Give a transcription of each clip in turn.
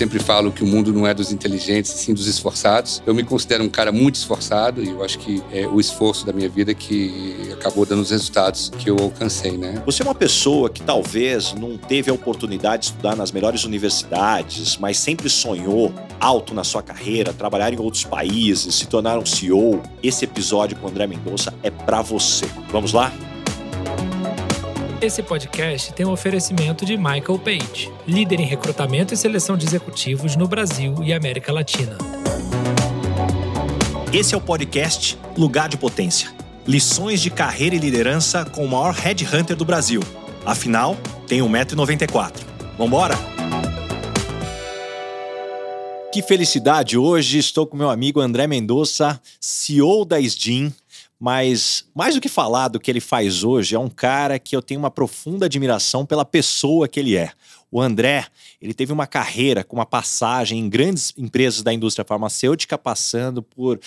sempre falo que o mundo não é dos inteligentes, sim dos esforçados. Eu me considero um cara muito esforçado e eu acho que é o esforço da minha vida que acabou dando os resultados que eu alcancei, né? Você é uma pessoa que talvez não teve a oportunidade de estudar nas melhores universidades, mas sempre sonhou alto na sua carreira, trabalhar em outros países, se tornar um CEO. Esse episódio com André Mendonça é para você. Vamos lá? Esse podcast tem um oferecimento de Michael Page, líder em recrutamento e seleção de executivos no Brasil e América Latina. Esse é o podcast Lugar de Potência. Lições de carreira e liderança com o maior headhunter do Brasil. Afinal, tem 1,94m. Vambora? Que felicidade! Hoje estou com meu amigo André Mendonça, CEO da SDIN, mas mais do que falar do que ele faz hoje, é um cara que eu tenho uma profunda admiração pela pessoa que ele é. O André, ele teve uma carreira com uma passagem em grandes empresas da indústria farmacêutica, passando por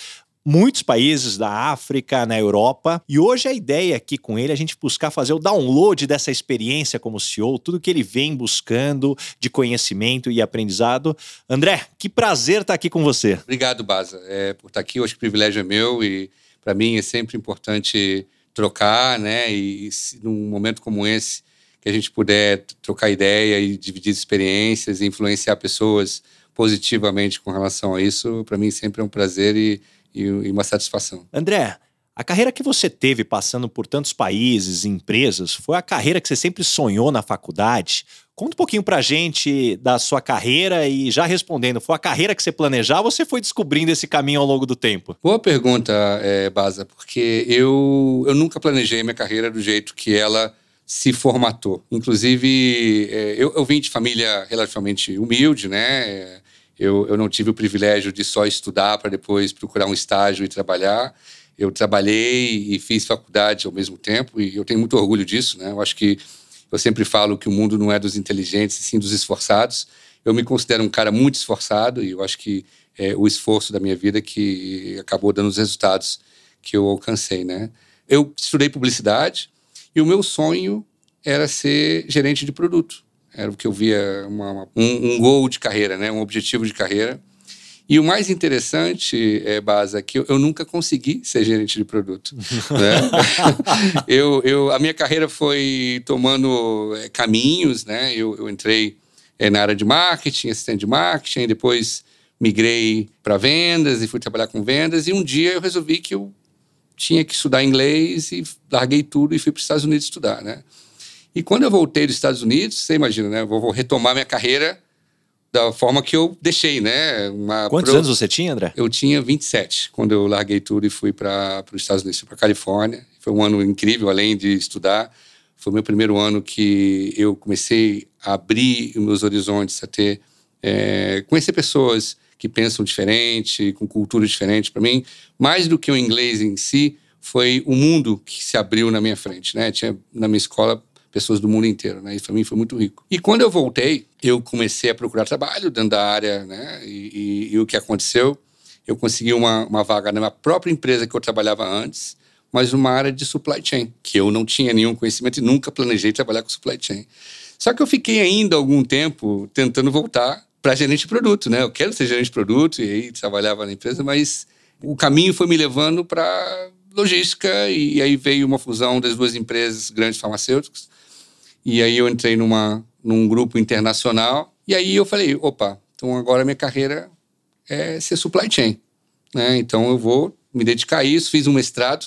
muitos países da África, na Europa. E hoje a ideia aqui com ele é a gente buscar fazer o download dessa experiência como CEO, tudo que ele vem buscando de conhecimento e aprendizado. André, que prazer estar aqui com você. Obrigado, Baza, é, por estar aqui. Hoje o privilégio é meu e para mim é sempre importante trocar, né? E, e num momento como esse, que a gente puder trocar ideia e dividir experiências e influenciar pessoas positivamente com relação a isso, para mim sempre é um prazer e, e, e uma satisfação. André, a carreira que você teve passando por tantos países e empresas foi a carreira que você sempre sonhou na faculdade? Conta um pouquinho pra gente da sua carreira e já respondendo, foi a carreira que você planejava ou você foi descobrindo esse caminho ao longo do tempo? Boa pergunta, é, Baza, porque eu, eu nunca planejei minha carreira do jeito que ela se formatou. Inclusive, é, eu, eu vim de família relativamente humilde, né? Eu, eu não tive o privilégio de só estudar para depois procurar um estágio e trabalhar eu trabalhei e fiz faculdade ao mesmo tempo e eu tenho muito orgulho disso, né? Eu acho que eu sempre falo que o mundo não é dos inteligentes, sim dos esforçados. Eu me considero um cara muito esforçado e eu acho que é o esforço da minha vida que acabou dando os resultados que eu alcancei, né? Eu estudei publicidade e o meu sonho era ser gerente de produto. Era o que eu via uma, um, um gol de carreira, né? Um objetivo de carreira. E o mais interessante, é, Baza, que eu, eu nunca consegui ser gerente de produto. né? eu, eu, a minha carreira foi tomando é, caminhos, né? Eu, eu entrei é, na área de marketing, assistente de marketing, depois migrei para vendas e fui trabalhar com vendas. E um dia eu resolvi que eu tinha que estudar inglês e larguei tudo e fui para os Estados Unidos estudar, né? E quando eu voltei dos Estados Unidos, você imagina, né? vou, vou retomar minha carreira da forma que eu deixei, né? Uma Quantos pro... anos você tinha, André? Eu tinha 27 quando eu larguei tudo e fui para os Estados Unidos, para Califórnia. Foi um ano incrível, além de estudar. Foi o meu primeiro ano que eu comecei a abrir meus horizontes, a ter é, conhecer pessoas que pensam diferente, com cultura diferente. Para mim, mais do que o inglês em si, foi o mundo que se abriu na minha frente, né? Tinha na minha escola pessoas do mundo inteiro, né? Isso para mim foi muito rico. E quando eu voltei, eu comecei a procurar trabalho dentro da área, né? E, e, e o que aconteceu? Eu consegui uma, uma vaga na própria empresa que eu trabalhava antes, mas numa área de supply chain, que eu não tinha nenhum conhecimento e nunca planejei trabalhar com supply chain. Só que eu fiquei ainda algum tempo tentando voltar para gerente de produto, né? Eu quero ser gerente de produto e aí trabalhava na empresa, mas o caminho foi me levando para logística e aí veio uma fusão das duas empresas grandes farmacêuticas e aí eu entrei numa, num grupo internacional. E aí eu falei, opa, então agora minha carreira é ser supply chain. Né? Então eu vou me dedicar a isso. Fiz um mestrado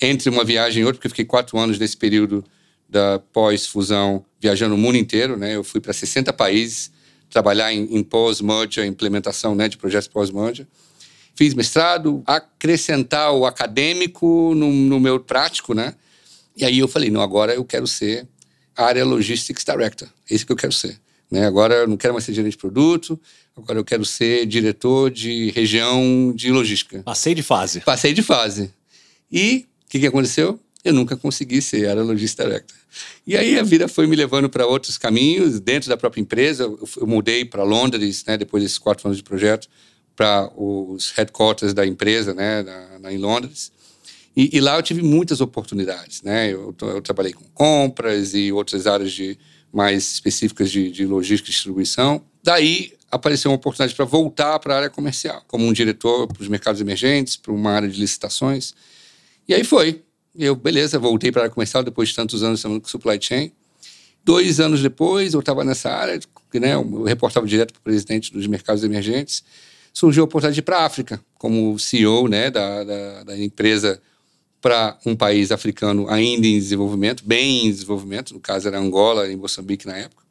entre uma viagem e outra, porque eu fiquei quatro anos nesse período da pós-fusão viajando o mundo inteiro. Né? Eu fui para 60 países trabalhar em, em pós-merger, implementação né, de projetos pós-merger. Fiz mestrado, acrescentar o acadêmico no, no meu prático, né? E aí eu falei, não, agora eu quero ser área Logistics Director. É isso que eu quero ser. Né? Agora eu não quero mais ser gerente de produto, agora eu quero ser diretor de região de logística. Passei de fase. Passei de fase. E o que, que aconteceu? Eu nunca consegui ser área Logistics Director. E aí a vida foi me levando para outros caminhos, dentro da própria empresa. Eu, eu mudei para Londres, né, depois desses quatro anos de projeto, para os headquarters da empresa, né, na, na, em Londres. E, e, lá eu tive muitas oportunidades, né? Eu, eu, trabalhei com compras e outras áreas de, mais específicas de, de logística e distribuição. Daí apareceu uma oportunidade para voltar para a área comercial, como um diretor para os mercados emergentes, para uma área de licitações. E aí foi. Eu, beleza, voltei para a área comercial depois de tantos anos trabalhando com supply chain. Dois anos depois, eu estava nessa área, né, eu reportava direto para o presidente dos mercados emergentes. Surgiu a oportunidade para a África, como CEO né, da, da, da empresa para um país africano ainda em desenvolvimento, bem em desenvolvimento, no caso era Angola, em Moçambique na época.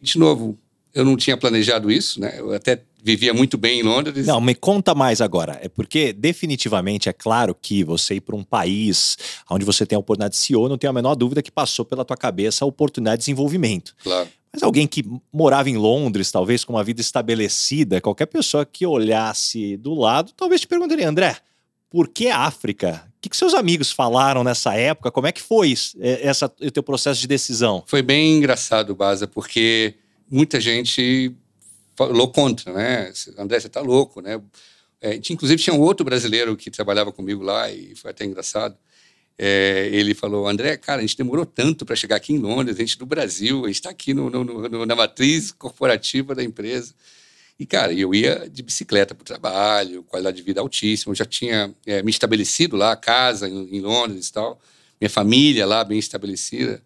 De novo, eu não tinha planejado isso, né? Eu até vivia muito bem em Londres. Não, me conta mais agora. É porque definitivamente é claro que você ir para um país onde você tem a oportunidade de CEO, não tenho a menor dúvida que passou pela tua cabeça a oportunidade de desenvolvimento. Claro. Mas alguém que morava em Londres, talvez com uma vida estabelecida, qualquer pessoa que olhasse do lado, talvez te perguntaria, André, por que África? Que, que seus amigos falaram nessa época? Como é que foi é, essa, o teu processo de decisão? Foi bem engraçado, Baza, porque muita gente falou contra, né? André, você está louco, né? É, inclusive, tinha um outro brasileiro que trabalhava comigo lá e foi até engraçado. É, ele falou, André, cara, a gente demorou tanto para chegar aqui em Londres, a gente do Brasil, a gente está aqui no, no, no, na matriz corporativa da empresa. E, cara, eu ia de bicicleta para o trabalho, qualidade de vida altíssima, eu já tinha é, me estabelecido lá, casa em, em, Londres e tal, minha família lá bem estabelecida.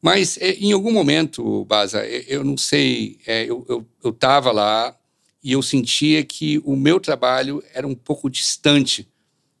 Mas é, em algum momento, Baza, é, eu não sei, é, eu estava lá e eu sentia que o meu trabalho era um pouco distante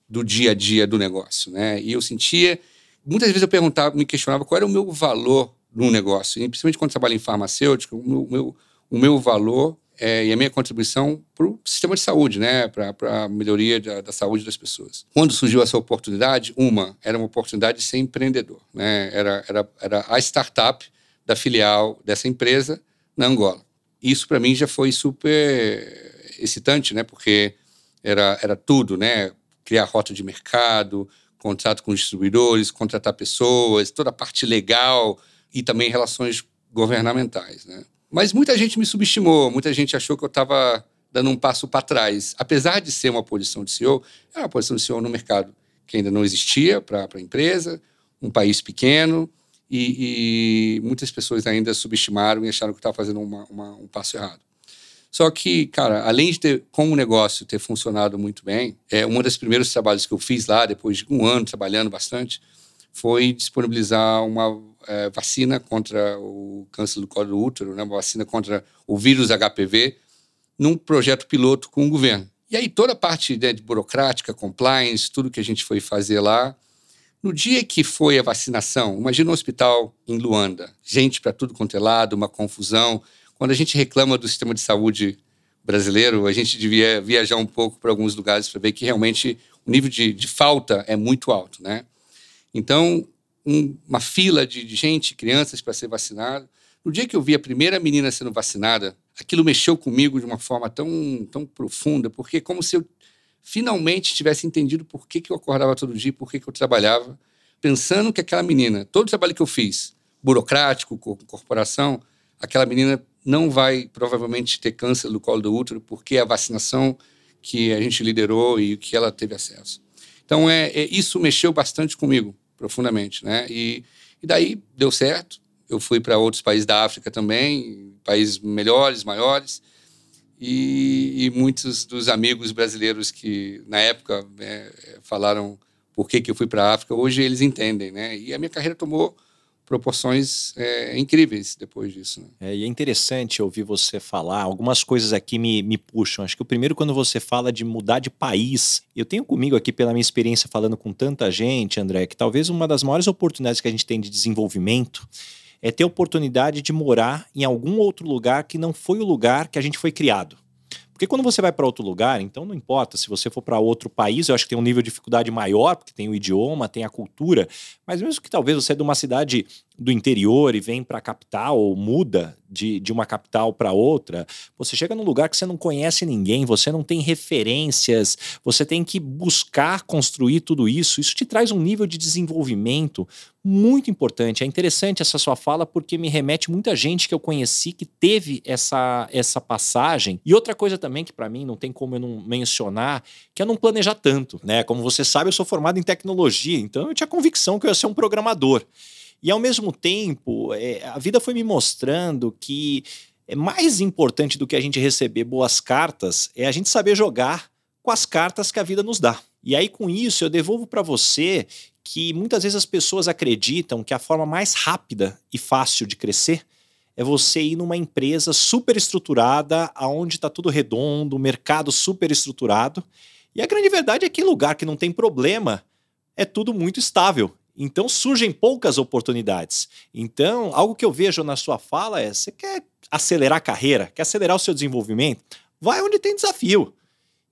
do dia a dia do negócio, né? E eu sentia, muitas vezes eu perguntava, me questionava qual era o meu valor no negócio, e principalmente quando trabalho em farmacêutica, o meu, o meu, o meu valor é, e a minha contribuição para o sistema de saúde, né, para a melhoria da, da, saúde das pessoas. Quando surgiu essa oportunidade, uma, era uma oportunidade de ser empreendedor. Né? Era, era, era a startup da filial dessa empresa na Angola. Isso, para mim, já foi super excitante, né, porque era, era tudo, né, criar rota de mercado, contrato com distribuidores, contratar pessoas, toda a parte legal e também relações governamentais, né? Mas muita gente me subestimou, muita gente achou que eu estava dando um passo para trás. Apesar de ser uma posição de CEO, é uma posição de CEO no mercado que ainda não existia para a empresa, um país pequeno, e, e, muitas pessoas ainda subestimaram e acharam que eu estava fazendo uma, uma, um passo errado. Só que, cara, além de ter, como o negócio ter funcionado muito bem, é um dos primeiros trabalhos que eu fiz lá, depois de um ano trabalhando bastante, foi disponibilizar uma é, vacina contra o câncer do colo do útero, né, uma vacina contra o vírus HPV, num projeto piloto com o governo. E aí toda a parte né, de burocrática, compliance, tudo que a gente foi fazer lá, no dia que foi a vacinação, imagina um hospital em Luanda, gente para tudo quanto é lado, uma confusão. Quando a gente reclama do sistema de saúde brasileiro, a gente devia viajar um pouco para alguns lugares para ver que realmente o nível de, de falta é muito alto, né? Então, um, uma fila de, de gente, crianças para ser vacinado. No dia que eu vi a primeira menina sendo vacinada, aquilo mexeu comigo de uma forma tão, tão profunda, porque é como se eu finalmente tivesse entendido por que, que eu acordava todo dia, por que, que eu trabalhava, pensando que aquela menina, todo o trabalho que eu fiz, burocrático, com corporação, aquela menina não vai provavelmente ter câncer do colo do útero, porque é a vacinação que a gente liderou e que ela teve acesso. Então, é, é isso mexeu bastante comigo profundamente, né? E, e daí deu certo. Eu fui para outros países da África também, países melhores, maiores, e, e muitos dos amigos brasileiros que na época né, falaram por que, que eu fui para a África, hoje eles entendem, né? E a minha carreira tomou proporções é, incríveis depois disso. Né? É, e é interessante ouvir você falar, algumas coisas aqui me, me puxam. Acho que o primeiro, quando você fala de mudar de país, eu tenho comigo aqui, pela minha experiência falando com tanta gente, André, que talvez uma das maiores oportunidades que a gente tem de desenvolvimento é ter a oportunidade de morar em algum outro lugar que não foi o lugar que a gente foi criado. Porque quando você vai para outro lugar, então não importa se você for para outro país, eu acho que tem um nível de dificuldade maior, porque tem o idioma, tem a cultura, mas mesmo que talvez você é de uma cidade do interior e vem para a capital ou muda de, de uma capital para outra, você chega num lugar que você não conhece ninguém, você não tem referências, você tem que buscar construir tudo isso. Isso te traz um nível de desenvolvimento muito importante. É interessante essa sua fala porque me remete muita gente que eu conheci que teve essa, essa passagem. E outra coisa também que para mim não tem como eu não mencionar, que é não planejar tanto, né? Como você sabe, eu sou formado em tecnologia, então eu tinha convicção que eu ia ser um programador. E ao mesmo tempo, é, a vida foi me mostrando que é mais importante do que a gente receber boas cartas é a gente saber jogar com as cartas que a vida nos dá. E aí, com isso, eu devolvo para você que muitas vezes as pessoas acreditam que a forma mais rápida e fácil de crescer é você ir numa empresa super estruturada, aonde está tudo redondo, mercado super estruturado. E a grande verdade é que lugar que não tem problema é tudo muito estável. Então surgem poucas oportunidades. Então, algo que eu vejo na sua fala é: você quer acelerar a carreira, quer acelerar o seu desenvolvimento? Vai onde tem desafio.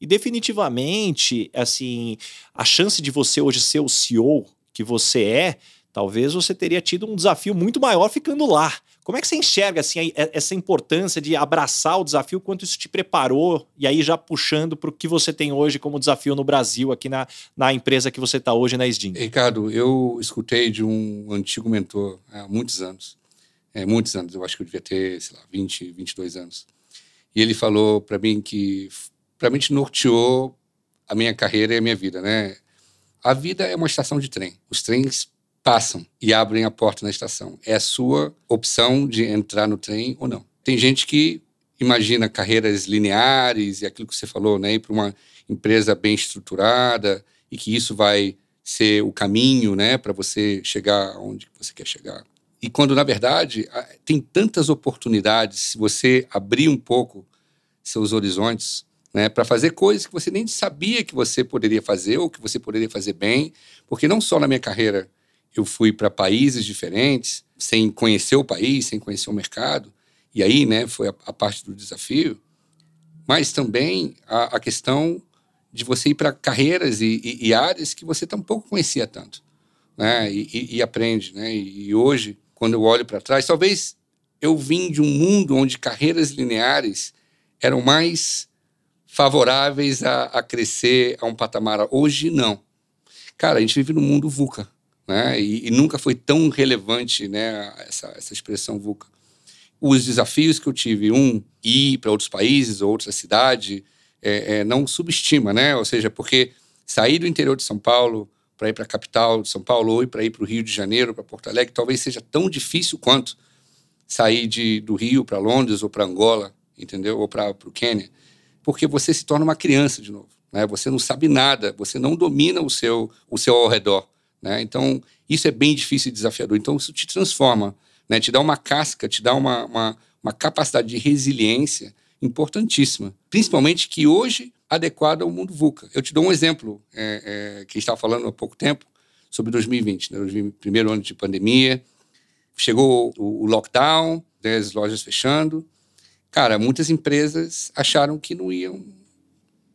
E definitivamente, assim, a chance de você hoje ser o CEO que você é, talvez você teria tido um desafio muito maior ficando lá. Como é que você enxerga assim, essa importância de abraçar o desafio, quanto isso te preparou, e aí já puxando para o que você tem hoje como desafio no Brasil, aqui na, na empresa que você está hoje na SDIN? Ricardo, eu escutei de um antigo mentor há muitos anos, é, muitos anos, eu acho que eu devia ter, sei lá, 20, 22 anos. E ele falou para mim que, para mim, norteou a minha carreira e a minha vida, né? A vida é uma estação de trem. Os trens passam e abrem a porta na estação. É a sua opção de entrar no trem ou não. Tem gente que imagina carreiras lineares e aquilo que você falou, né, ir para uma empresa bem estruturada e que isso vai ser o caminho, né, para você chegar onde você quer chegar. E quando na verdade tem tantas oportunidades se você abrir um pouco seus horizontes, né, para fazer coisas que você nem sabia que você poderia fazer ou que você poderia fazer bem, porque não só na minha carreira eu fui para países diferentes, sem conhecer o país, sem conhecer o mercado. E aí, né, foi a, a parte do desafio. Mas também a, a questão de você ir para carreiras e, e, e, áreas que você tampouco conhecia tanto, né? E, e aprende, né? E, hoje, quando eu olho para trás, talvez eu vim de um mundo onde carreiras lineares eram mais favoráveis a, a crescer a um patamar. Hoje, não. Cara, a gente vive num mundo VUCA né? E, e, nunca foi tão relevante né, essa, essa expressão VUCA. Os desafios que eu tive, um, ir para outros países ou outra cidade, é, é, não subestima, né? Ou seja, porque sair do interior de São Paulo para ir para a capital de São Paulo ou para ir para o Rio de Janeiro, para Porto Alegre, talvez seja tão difícil quanto sair de, do Rio para Londres ou para Angola, entendeu? Ou para o Quênia, porque você se torna uma criança de novo. Né? Você não sabe nada, você não domina o seu, o seu ao redor. Né? Então, isso é bem difícil e desafiador. Então, isso te transforma, né? te dá uma casca, te dá uma, uma, uma capacidade de resiliência importantíssima. Principalmente que hoje adequada ao mundo VUCA. Eu te dou um exemplo é, é, que estava falando há pouco tempo sobre 2020, né? 2020, primeiro ano de pandemia. Chegou o, o lockdown, né? as lojas fechando. Cara, muitas empresas acharam que não iam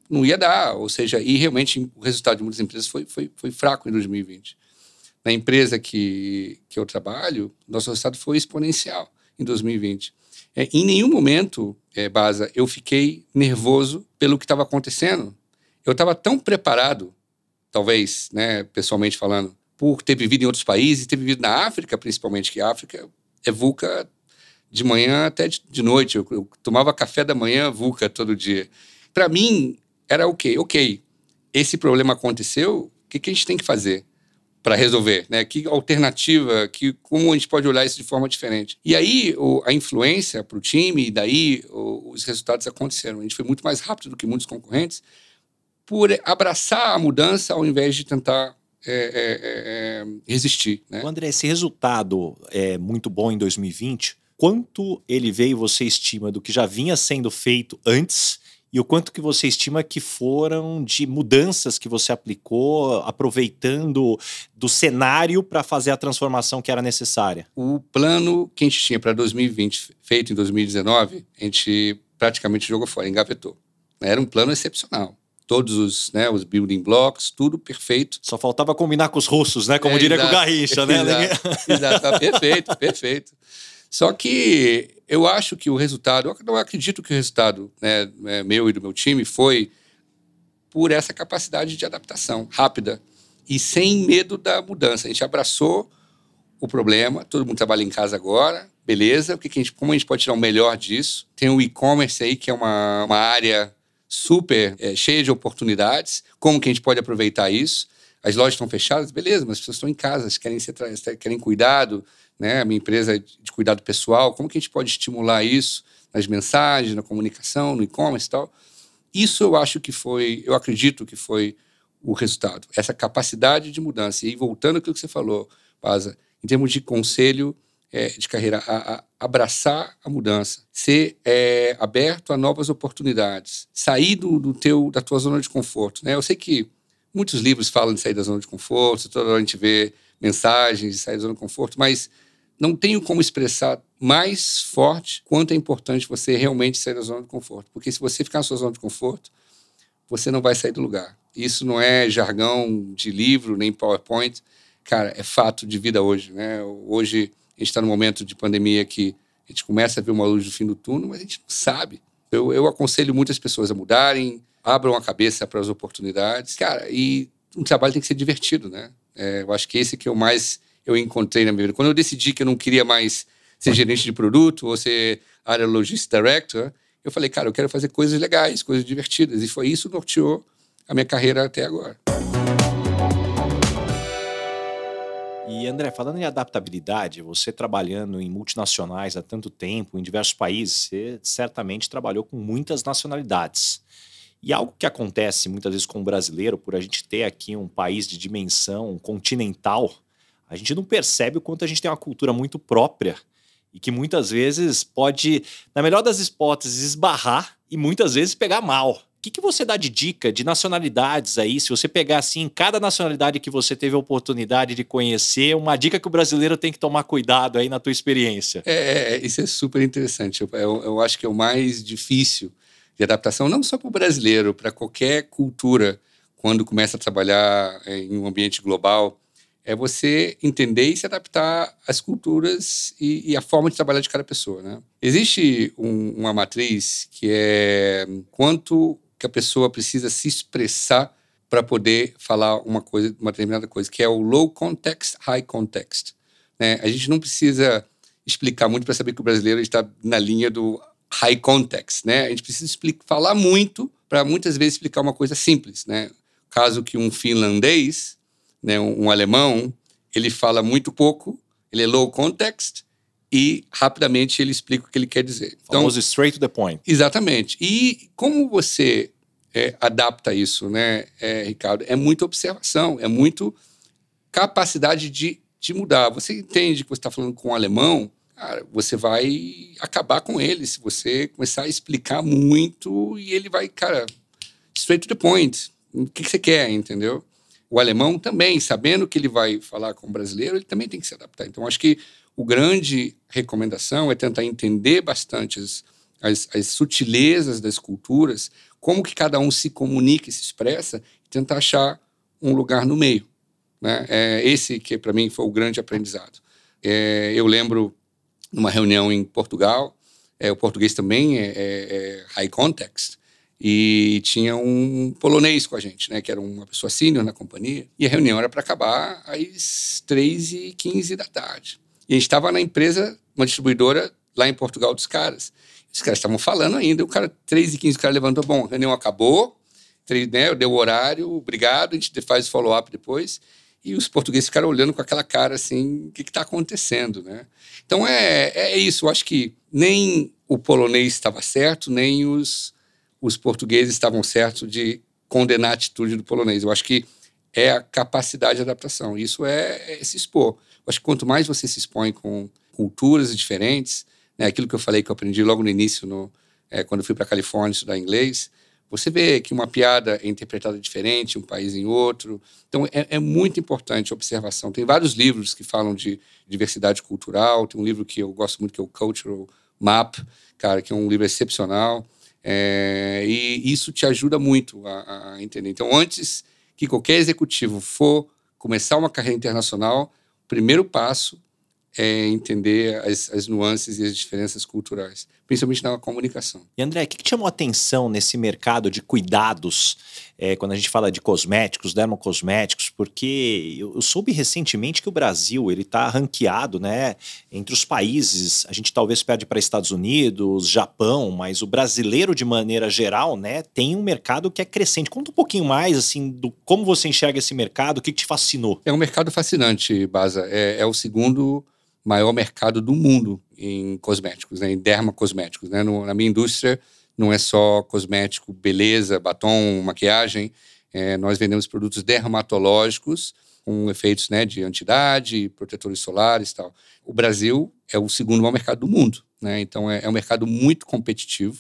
não ia dar, ou seja, e realmente o resultado de muitas empresas foi, foi, foi fraco em 2020 na empresa que, que eu trabalho, nosso resultado foi exponencial em 2020. É, em nenhum momento, é, Baza, eu fiquei nervoso pelo que estava acontecendo. Eu estava tão preparado, talvez, né, pessoalmente falando, por ter vivido em outros países, ter vivido na África, principalmente, que a África é VUCA de manhã até de, noite. Eu, eu, tomava café da manhã VUCA todo dia. Para mim, era o okay, Ok, esse problema aconteceu, o que, que a gente tem que fazer? para resolver, né? Que alternativa, que como a gente pode olhar isso de forma diferente. E aí o, a influência para o time e daí o, os resultados aconteceram. A gente foi muito mais rápido do que muitos concorrentes por abraçar a mudança ao invés de tentar é, é, é, resistir. Né? André, esse resultado é muito bom em 2020. Quanto ele veio, você estima, do que já vinha sendo feito antes e o quanto que você estima que foram de mudanças que você aplicou, aproveitando do cenário para fazer a transformação que era necessária? O plano que a gente tinha para 2020, feito em 2019, a gente praticamente jogou fora, engavetou. Era um plano excepcional todos os, né, os building blocks, tudo perfeito. Só faltava combinar com os russos, né? Como é, diria exato, com o Garrincha, né? Exato, exato, perfeito, perfeito. Só que eu acho que o resultado, eu não acredito que o resultado né, é, meu e do meu time foi por essa capacidade de adaptação rápida e sem medo da mudança. A gente abraçou o problema, todo mundo trabalha em casa agora, beleza, o que, que a gente, como a gente pode tirar o melhor disso? Tem o e-commerce aí, que é uma, uma área super é, cheia de oportunidades, como que a gente pode aproveitar isso? As lojas estão fechadas, beleza, mas as pessoas estão em casa, querem, ser, querem cuidado, né? A minha empresa de cuidado pessoal, como que a gente pode estimular isso? nas mensagens, na comunicação, no e-commerce e tal. Isso eu acho que foi, eu acredito que foi o resultado, essa capacidade de mudança. E voltando àquilo que você falou, Paza, em termos de conselho é, de carreira, a, a abraçar a mudança, ser é, aberto a novas oportunidades, sair do, do, teu, da tua zona de conforto. Né? Eu sei que muitos livros falam de sair da zona de conforto, toda hora a gente vê mensagens de sair da zona de conforto, mas não tenho como expressar mais forte quanto é importante você realmente sair da zona de conforto. Porque se você ficar na sua zona de conforto, você não vai sair do lugar. Isso não é jargão de livro, nem PowerPoint. Cara, é fato de vida hoje. Né? Hoje a gente está num momento de pandemia que a gente começa a ver uma luz no fim do túnel, mas a gente não sabe. Eu, eu aconselho muitas pessoas a mudarem, abram a cabeça para as oportunidades. Cara, e um trabalho tem que ser divertido, né? É, eu acho que esse que eu mais eu encontrei na minha vida. Quando eu decidi que eu não queria mais ser gerente de produto ou ser área logistics director, eu falei, cara, eu quero fazer coisas legais, coisas divertidas. E foi isso que norteou a minha carreira até agora. E André, falando em adaptabilidade, você trabalhando em multinacionais há tanto tempo, em diversos países, você certamente trabalhou com muitas nacionalidades. E algo que acontece muitas vezes com o brasileiro, por a gente ter aqui um país de dimensão continental, a gente não percebe o quanto a gente tem uma cultura muito própria e que muitas vezes pode, na melhor das hipóteses, esbarrar e muitas vezes pegar mal. O que, que você dá de dica de nacionalidades aí? Se você pegar assim, cada nacionalidade que você teve a oportunidade de conhecer, uma dica que o brasileiro tem que tomar cuidado aí na tua experiência. É, é, é isso é super interessante. Eu, eu, eu acho que é o mais difícil de adaptação, não só para o brasileiro, para qualquer cultura, quando começa a trabalhar é, em um ambiente global é você entender e se adaptar às culturas e, e a forma de trabalhar de cada pessoa, né? Existe um, uma matriz que é quanto que a pessoa precisa se expressar para poder falar uma coisa, uma determinada coisa, que é o low context, high context. Né? A gente não precisa explicar muito para saber que o brasileiro está na linha do high context, né? A gente precisa explicar, falar muito para muitas vezes explicar uma coisa simples, né? Caso que um finlandês né, um, um alemão, ele fala muito pouco, ele é low context e rapidamente ele explica o que ele quer dizer. Então, Famoso straight to the point. Exatamente. E como você é, adapta isso, né, é, Ricardo? É muita observação, é muito capacidade de, de mudar. Você entende que você está falando com um alemão, cara, você vai acabar com ele se você começar a explicar muito e ele vai, cara, straight to the point. O que, que você quer, entendeu? O alemão também, sabendo que ele vai falar com o brasileiro, ele também tem que se adaptar. Então, acho que o grande recomendação é tentar entender bastante as, as, as sutilezas das culturas, como que cada um se comunica e se expressa, e tentar achar um lugar no meio. Né? É esse que, para mim, foi o grande aprendizado. É, eu lembro, numa reunião em Portugal, é, o português também é, é, é high context, e tinha um polonês com a gente, né, que era uma pessoa sênior na companhia, e a reunião era para acabar às 3h15 da tarde. E a gente estava na empresa, uma distribuidora lá em Portugal dos caras. Os caras estavam falando ainda, o cara, 3h15, o cara levantou, bom, a reunião acabou, né, deu o horário, obrigado, a gente faz follow-up depois. E os portugueses ficaram olhando com aquela cara assim, o que está acontecendo, né? Então é, é isso, eu acho que nem o polonês estava certo, nem os os portugueses estavam certos de condenar a atitude do polonês. Eu acho que é a capacidade de adaptação. Isso é, é se expor. Eu acho que quanto mais você se expõe com culturas diferentes, né, aquilo que eu falei que eu aprendi logo no início, no, é, quando eu fui para a Califórnia estudar inglês, você vê que uma piada é interpretada diferente um país em outro. Então, é, é, muito importante a observação. Tem vários livros que falam de diversidade cultural. Tem um livro que eu gosto muito, que é o Cultural Map, cara, que é um livro excepcional. É, e isso te ajuda muito a, a, entender. Então, antes que qualquer executivo for começar uma carreira internacional, o primeiro passo é entender as, as nuances e as diferenças culturais, principalmente na comunicação. E André, o que, que chamou a atenção nesse mercado de cuidados, é, quando a gente fala de cosméticos, dermocosméticos? Porque eu, soube recentemente que o Brasil ele está ranqueado, né, entre os países. A gente talvez perde para Estados Unidos, Japão, mas o brasileiro de maneira geral, né, tem um mercado que é crescente. Conta um pouquinho mais assim do como você enxerga esse mercado, o que, que te fascinou? É um mercado fascinante, Baza. é, é o segundo maior mercado do mundo em cosméticos, né, em dermacosméticos. Né? No, na minha indústria, não é só cosmético, beleza, batom, maquiagem. É, nós vendemos produtos dermatológicos com efeitos né, de antidade, protetores solares e tal. O Brasil é o segundo maior mercado do mundo. Né? Então, é, é um mercado muito competitivo.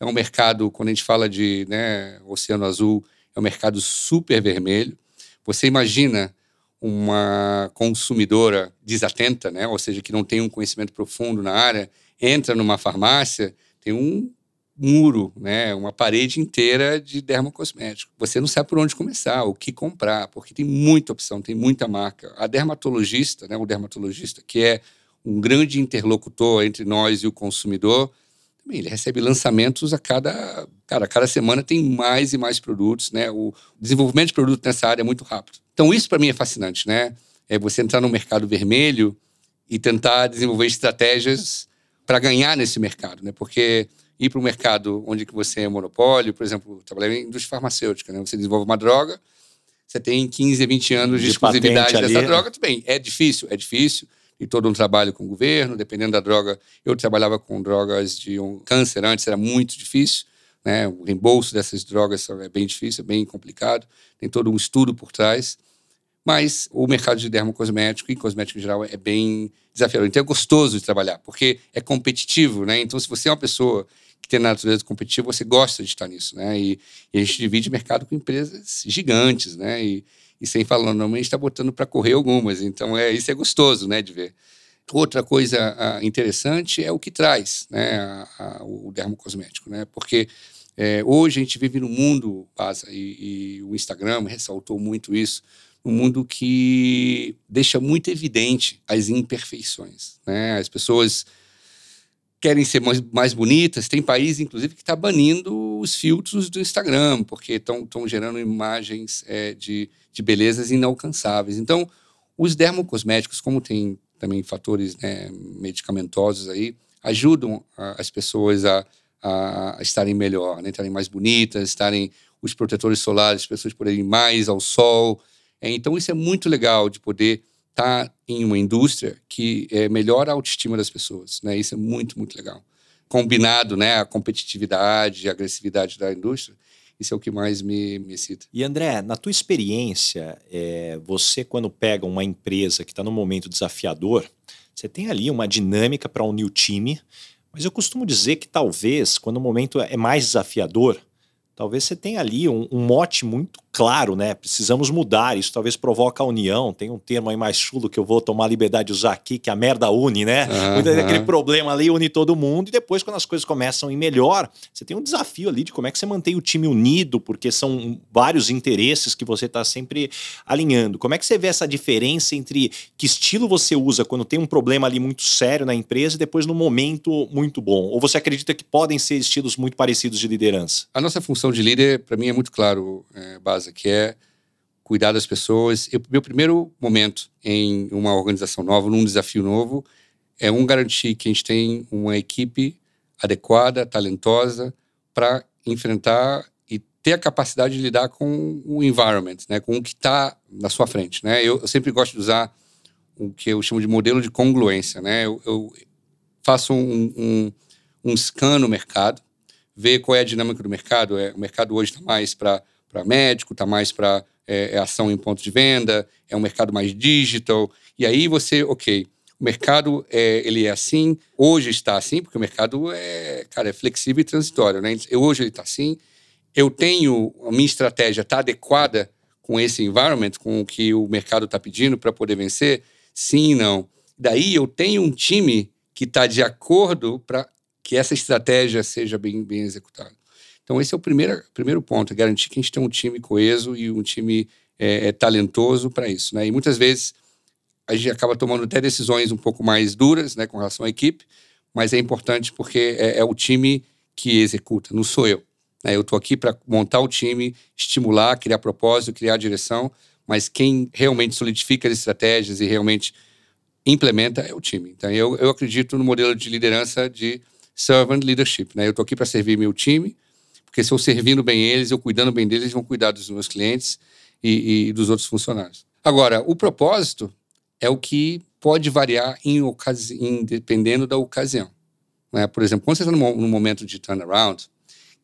É um mercado, quando a gente fala de né, Oceano Azul, é um mercado super vermelho. Você imagina uma consumidora desatenta, né? ou seja, que não tem um conhecimento profundo na área, entra numa farmácia, tem um muro, né? uma parede inteira de dermocosmético. Você não sabe por onde começar, o que comprar, porque tem muita opção, tem muita marca. A dermatologista, né? o dermatologista, que é um grande interlocutor entre nós e o consumidor, ele recebe lançamentos a cada, cara, a cada semana tem mais e mais produtos, né? O desenvolvimento de produto nessa área é muito rápido. Então isso para mim é fascinante, né? É você entrar no mercado vermelho e tentar desenvolver estratégias para ganhar nesse mercado, né? Porque ir para um mercado onde que você é monopólio, por exemplo, trabalhar em indústria farmacêutica, né? Você desenvolve uma droga, você tem 15, 20 anos de, de exclusividade dessa ali, droga, tudo bem. É difícil, é difícil e todo um trabalho com o governo, dependendo da droga. Eu trabalhava com drogas de um câncer antes, era muito difícil. Né? O reembolso dessas drogas é bem difícil, é bem complicado. Tem todo um estudo por trás. Mas o mercado de dermocosmético e cosmético em geral é bem desafiador. Então é gostoso de trabalhar, porque é competitivo. Né? Então, se você é uma pessoa que tem natureza competitiva, você gosta de estar nisso. Né? E, e a gente divide mercado com empresas gigantes. Né? E, e sem falar nome, a gente está botando para correr algumas. Então, é, isso é gostoso né, de ver. Outra coisa uh, interessante é o que traz né, a, a, o dermocosmético, né? Porque é, hoje a gente vive num mundo, Pasa, e, e, o Instagram ressaltou muito isso, um mundo que deixa muito evidente as imperfeições. Né? As pessoas querem ser mais, mais bonitas. Tem país, inclusive, que está banindo os filtros do Instagram, porque estão gerando imagens é, de, de belezas inalcançáveis. Então, os dermocosméticos, como tem também fatores né, medicamentosos aí, ajudam a, as pessoas a, a, estarem melhor, né, estarem mais bonitas, estarem os protetores solares, as pessoas poderem ir mais ao sol. É, então, isso é muito legal de poder tá em uma indústria que é, melhora a autoestima das pessoas. Né? Isso é muito, muito legal. Combinado né, a competitividade, a agressividade da indústria, isso é o que mais me, me excita. E André, na tua experiência, é, você quando pega uma empresa que está num momento desafiador, você tem ali uma dinâmica para unir o time, mas eu costumo dizer que talvez, quando o momento é mais desafiador, talvez você tenha ali um, um mote muito claro, né? Precisamos mudar. Isso talvez provoque a união. Tem um termo aí mais chulo que eu vou tomar a liberdade de usar aqui, que é a merda une, né? Uhum. Aquele problema ali une todo mundo. E depois, quando as coisas começam a ir melhor, você tem um desafio ali de como é que você mantém o time unido, porque são vários interesses que você está sempre alinhando. Como é que você vê essa diferença entre que estilo você usa quando tem um problema ali muito sério na empresa e depois no momento muito bom? Ou você acredita que podem ser estilos muito parecidos de liderança? A nossa função de líder, para mim, é muito claro, é, base casa, que é cuidar das pessoas. Eu, meu primeiro momento em uma organização nova, num desafio novo, é um garantir que a gente tem uma equipe adequada, talentosa, para enfrentar e ter a capacidade de lidar com o environment, né, com o que está na sua frente. Né? Eu, eu, sempre gosto de usar o que eu chamo de modelo de congruência. Né? Eu, eu faço um, um, um scan no mercado, ver qual é a dinâmica do mercado. É, o mercado hoje está mais para para médico, está mais para é, é, ação em ponto de venda, é um mercado mais digital. E aí você, ok, o mercado é, ele é assim, hoje está assim, porque o mercado é, cara, é flexível e transitório, né? Hoje ele está assim. Eu tenho a minha estratégia está adequada com esse environment, com o que o mercado está pedindo para poder vencer? Sim, não. Daí eu tenho um time que está de acordo para que essa estratégia seja bem, bem executada. Então, esse é o primeiro, primeiro ponto, é garantir que a gente tem um time coeso e um time é, é talentoso para isso. Né? E muitas vezes a gente acaba tomando até decisões um pouco mais duras né, com relação à equipe, mas é importante porque é, é o time que executa, não sou eu. Né? Eu estou aqui para montar o time, estimular, criar propósito, criar direção, mas quem realmente solidifica as estratégias e realmente implementa é o time. Então, eu, eu acredito no modelo de liderança de servant leadership. Né? Eu estou aqui para servir meu time, porque se eu servindo bem eles, eu cuidando bem deles, eles vão cuidar dos meus clientes e, e dos outros funcionários. Agora, o propósito é o que pode variar em, em dependendo da ocasião. Né? Por exemplo, quando você está num, momento de turnaround,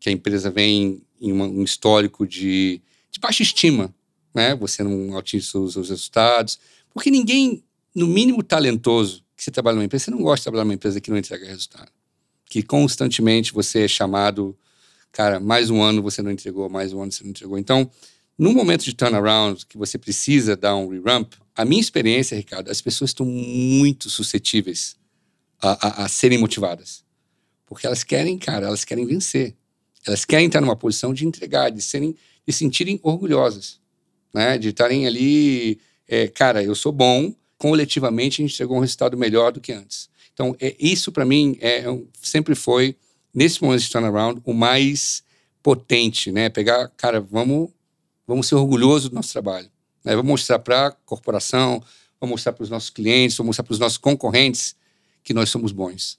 que a empresa vem em uma, um histórico de, de baixa estima, né? você não atinge os seus resultados, porque ninguém, no mínimo talentoso, que você trabalha numa empresa, você não gosta de trabalhar numa empresa que não entrega resultado. Que constantemente você é chamado, cara, mais um ano você não entregou, mais um ano você não entregou. Então, no momento de turnaround, que você precisa dar um re-ramp, a minha experiência, Ricardo, as pessoas estão muito suscetíveis a, a, a serem motivadas. Porque elas querem, cara, elas querem vencer. Elas querem estar numa posição de entregar, de serem, de sentirem orgulhosas, né? De estarem ali, é, cara, eu sou bom, coletivamente a gente chegou a um resultado melhor do que antes. Então, é, isso para mim é, sempre foi, nesse momento de turnaround, o mais potente, né? Pegar, cara, vamos, vamos ser orgulhosos do nosso trabalho. Né? Vamos mostrar para a corporação, vamos mostrar para os nossos clientes, vamos mostrar para os nossos concorrentes que nós somos bons.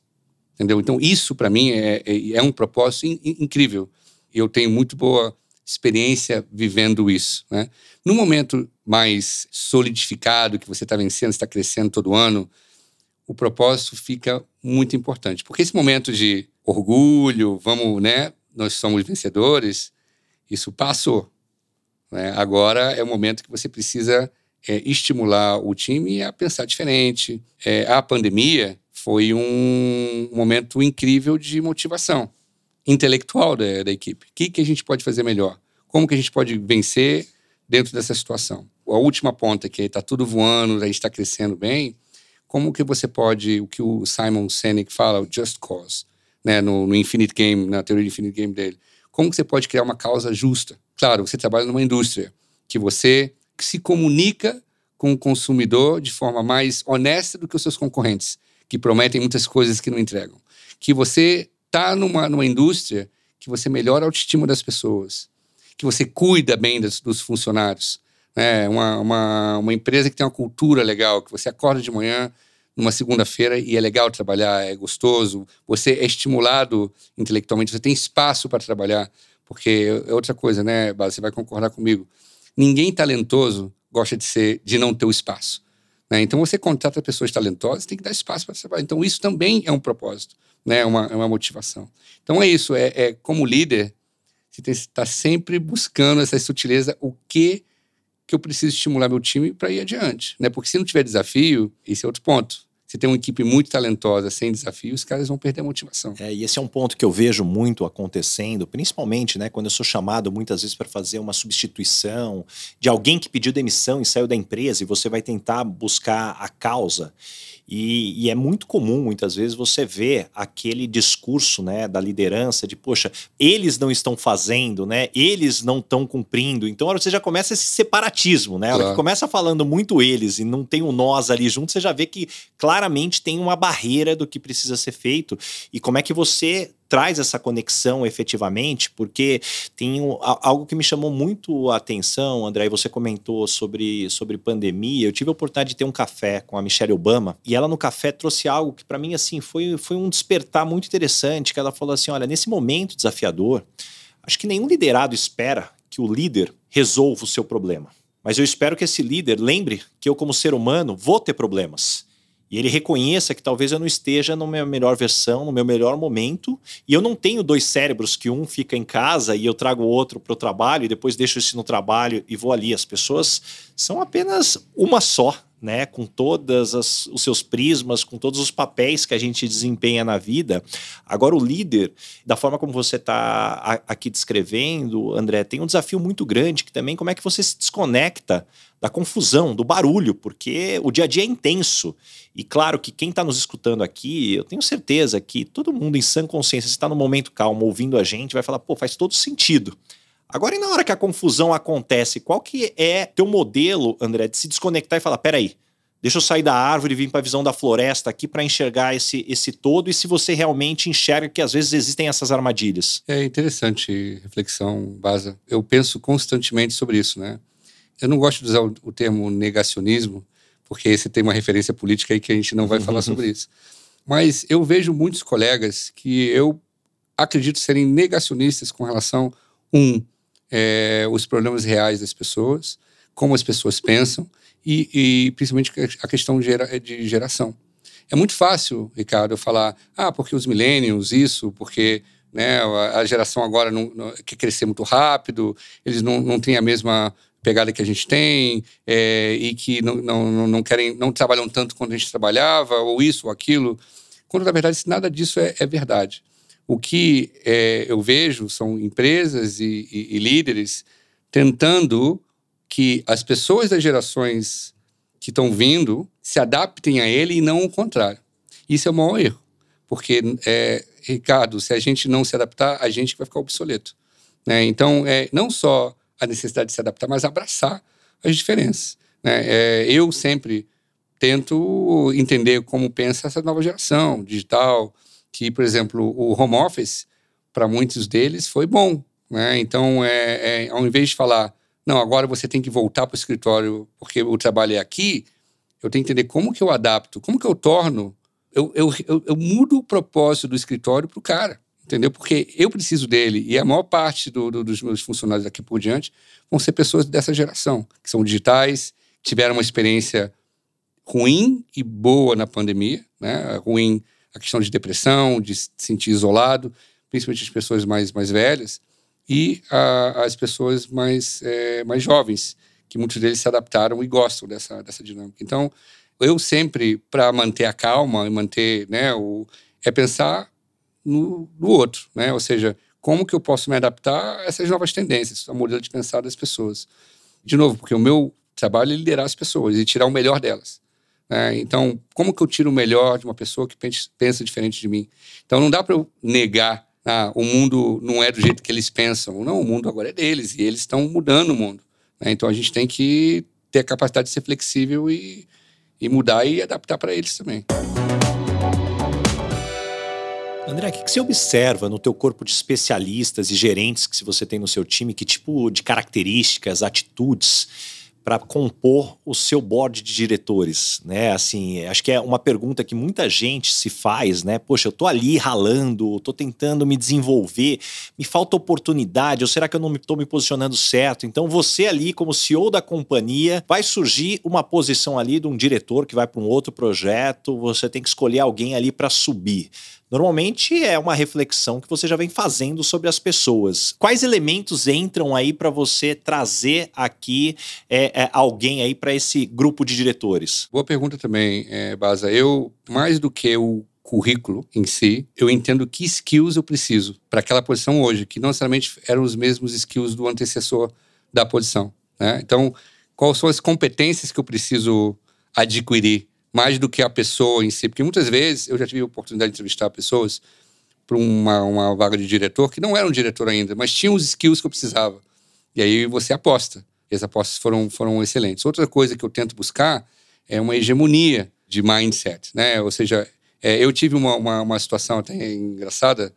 Entendeu? Então, isso para mim é, é, é, um propósito in, in, incrível. Eu tenho muito boa experiência vivendo isso. Né? No momento mais solidificado, que você está vencendo, está crescendo todo ano, o propósito fica muito importante. Porque esse momento de orgulho, vamos, né? Nós somos vencedores, isso passou. Né? Agora é o momento que você precisa é, estimular o time a pensar diferente. É, a pandemia foi um momento incrível de motivação intelectual da, da equipe. O que, que a gente pode fazer melhor? Como que a gente pode vencer dentro dessa situação? A última ponta, que está tudo voando, a gente está crescendo bem, como que você pode, o que o Simon Sinek fala, o just cause, né, no, no Infinite Game, na teoria do Infinite Game dele, como que você pode criar uma causa justa? Claro, você trabalha numa indústria que você se comunica com o consumidor de forma mais honesta do que os seus concorrentes que prometem muitas coisas que não entregam. Que você está numa, numa indústria que você melhora a autoestima das pessoas, que você cuida bem dos funcionários. Né? Uma, uma, uma empresa que tem uma cultura legal, que você acorda de manhã numa segunda-feira e é legal trabalhar, é gostoso, você é estimulado intelectualmente, você tem espaço para trabalhar, porque é outra coisa, né, Você vai concordar comigo. Ninguém talentoso gosta de ser, de não ter o espaço. Né? Então, você contrata pessoas talentosas, tem que dar espaço para trabalhar. Então, isso também é um propósito, né? uma, é uma motivação. Então, é isso. É, é como líder, você está sempre buscando essa sutileza, o que que eu preciso estimular meu time para ir adiante, né? Porque se não tiver desafio, esse é outro ponto. Você tem uma equipe muito talentosa, sem desafio, os caras vão perder a motivação. É, e esse é um ponto que eu vejo muito acontecendo, principalmente né, quando eu sou chamado muitas vezes para fazer uma substituição de alguém que pediu demissão e saiu da empresa e você vai tentar buscar a causa. E, e, é muito comum, muitas vezes, você ver aquele discurso né, da liderança de, poxa, eles não estão fazendo, né? Eles não estão cumprindo. Então, você já começa esse separatismo, né? A hora que começa falando muito eles e não tem um nós ali junto, você já vê que claramente tem uma barreira do que precisa ser feito e como é que você traz essa conexão efetivamente, porque tem algo que me chamou muito a atenção, André, você comentou sobre, sobre pandemia. Eu tive a oportunidade de ter um café com a Michelle Obama e ela no café trouxe algo que para mim assim foi, foi um despertar muito interessante, que ela falou assim, olha, nesse momento desafiador, acho que nenhum liderado espera que o líder resolva o seu problema. Mas eu espero que esse líder lembre que eu como ser humano vou ter problemas e ele reconheça que talvez eu não esteja na minha melhor versão, no meu melhor momento, e eu não tenho dois cérebros que um fica em casa e eu trago o outro para o trabalho e depois deixo esse no trabalho e vou ali. As pessoas são apenas uma só, né, com todos os seus prismas, com todos os papéis que a gente desempenha na vida. Agora, o líder, da forma como você está aqui descrevendo, André, tem um desafio muito grande que também como é que você se desconecta da confusão, do barulho, porque o dia a dia é intenso. E claro que quem está nos escutando aqui, eu tenho certeza que todo mundo em sã consciência, se está no momento calmo ouvindo a gente, vai falar, pô, faz todo sentido. Agora, e na hora que a confusão acontece, qual que é teu modelo, André, de se desconectar e falar, peraí, deixa eu sair da árvore e vir para a visão da floresta aqui para enxergar esse, esse todo e se você realmente enxerga que às vezes existem essas armadilhas? É interessante reflexão, Baza. Eu penso constantemente sobre isso, né? Eu não gosto de usar o, o termo negacionismo, porque você tem uma referência política aí que a gente não vai falar sobre isso. Mas eu vejo muitos colegas que eu acredito serem negacionistas com relação, um, é, os problemas reais das pessoas, como as pessoas pensam e, e principalmente a questão de, gera, de geração. É muito fácil, Ricardo, eu falar, ah, porque os millennials, isso, porque né, a geração agora não, não, quer crescer muito rápido, eles não, não têm a mesma pegada que a gente tem é, e que não, não, não querem, não trabalham tanto quanto a gente trabalhava, ou isso ou aquilo, quando na verdade nada disso é, é verdade. O que é, eu vejo são empresas e, e, e líderes tentando que as pessoas das gerações que estão vindo se adaptem a ele e não o contrário. Isso é o maior erro. Porque, é, Ricardo, se a gente não se adaptar, a gente vai ficar obsoleto. Né? Então, é, não só a necessidade de se adaptar, mas abraçar as diferenças. Né? É, eu sempre tento entender como pensa essa nova geração digital, que, por exemplo, o home office, para muitos deles, foi bom. Né? Então, é, é, ao invés de falar, não, agora você tem que voltar para o escritório porque o trabalho é aqui, eu tenho que entender como que eu adapto, como que eu torno, eu, eu, eu, eu mudo o propósito do escritório para o cara, entendeu? Porque eu preciso dele e a maior parte do, do, dos meus funcionários daqui por diante vão ser pessoas dessa geração, que são digitais, tiveram uma experiência ruim e boa na pandemia, né? Ruim a questão de depressão, de se sentir isolado, principalmente as pessoas mais, mais velhas, e a, as pessoas mais, é, mais jovens, que muitos deles se adaptaram e gostam dessa, dessa dinâmica. Então, eu sempre, para manter a calma e manter, né, o, é pensar no, no outro, né? Ou seja, como que eu posso me adaptar a essas novas tendências, ao modelo de pensar das pessoas. De novo, porque o meu trabalho é liderar as pessoas e tirar o melhor delas. Né? Então, como que eu tiro o melhor de uma pessoa que pensa diferente de mim? Então, não dá para eu negar, ah, o mundo não é do jeito que eles pensam. Não, o mundo agora é deles e eles estão mudando o mundo. Né? Então, a gente tem que ter a capacidade de ser flexível e, e mudar e adaptar para eles também. André, o que você observa no teu corpo de especialistas e gerentes que você tem no seu time? Que tipo de características, atitudes para compor o seu board de diretores, né? Assim, acho que é uma pergunta que muita gente se faz, né? Poxa, eu tô ali ralando, tô tentando me desenvolver, me falta oportunidade, ou será que eu não estou me, posicionando certo? Então, você ali, como CEO da companhia, vai surgir uma posição ali de um diretor que vai para um outro projeto, você tem que escolher alguém ali para subir. Normalmente é uma reflexão que você já vem fazendo sobre as pessoas. Quais elementos entram aí para você trazer aqui é, é, alguém aí para esse grupo de diretores? Boa pergunta também, é, Baza. Eu, mais do que o currículo em si, eu entendo que skills eu preciso para aquela posição hoje, que não necessariamente eram os mesmos skills do antecessor da posição. Né? Então, quais são as competências que eu preciso adquirir mais do que a pessoa em si. Porque muitas vezes eu já tive a oportunidade de entrevistar pessoas para uma, uma vaga de diretor que não era um diretor ainda, mas tinham os skills que eu precisava. E aí você aposta. E as apostas foram, foram excelentes. Outra coisa que eu tento buscar é uma hegemonia de mindset, né? Ou seja, é, eu tive uma, uma, uma, situação até engraçada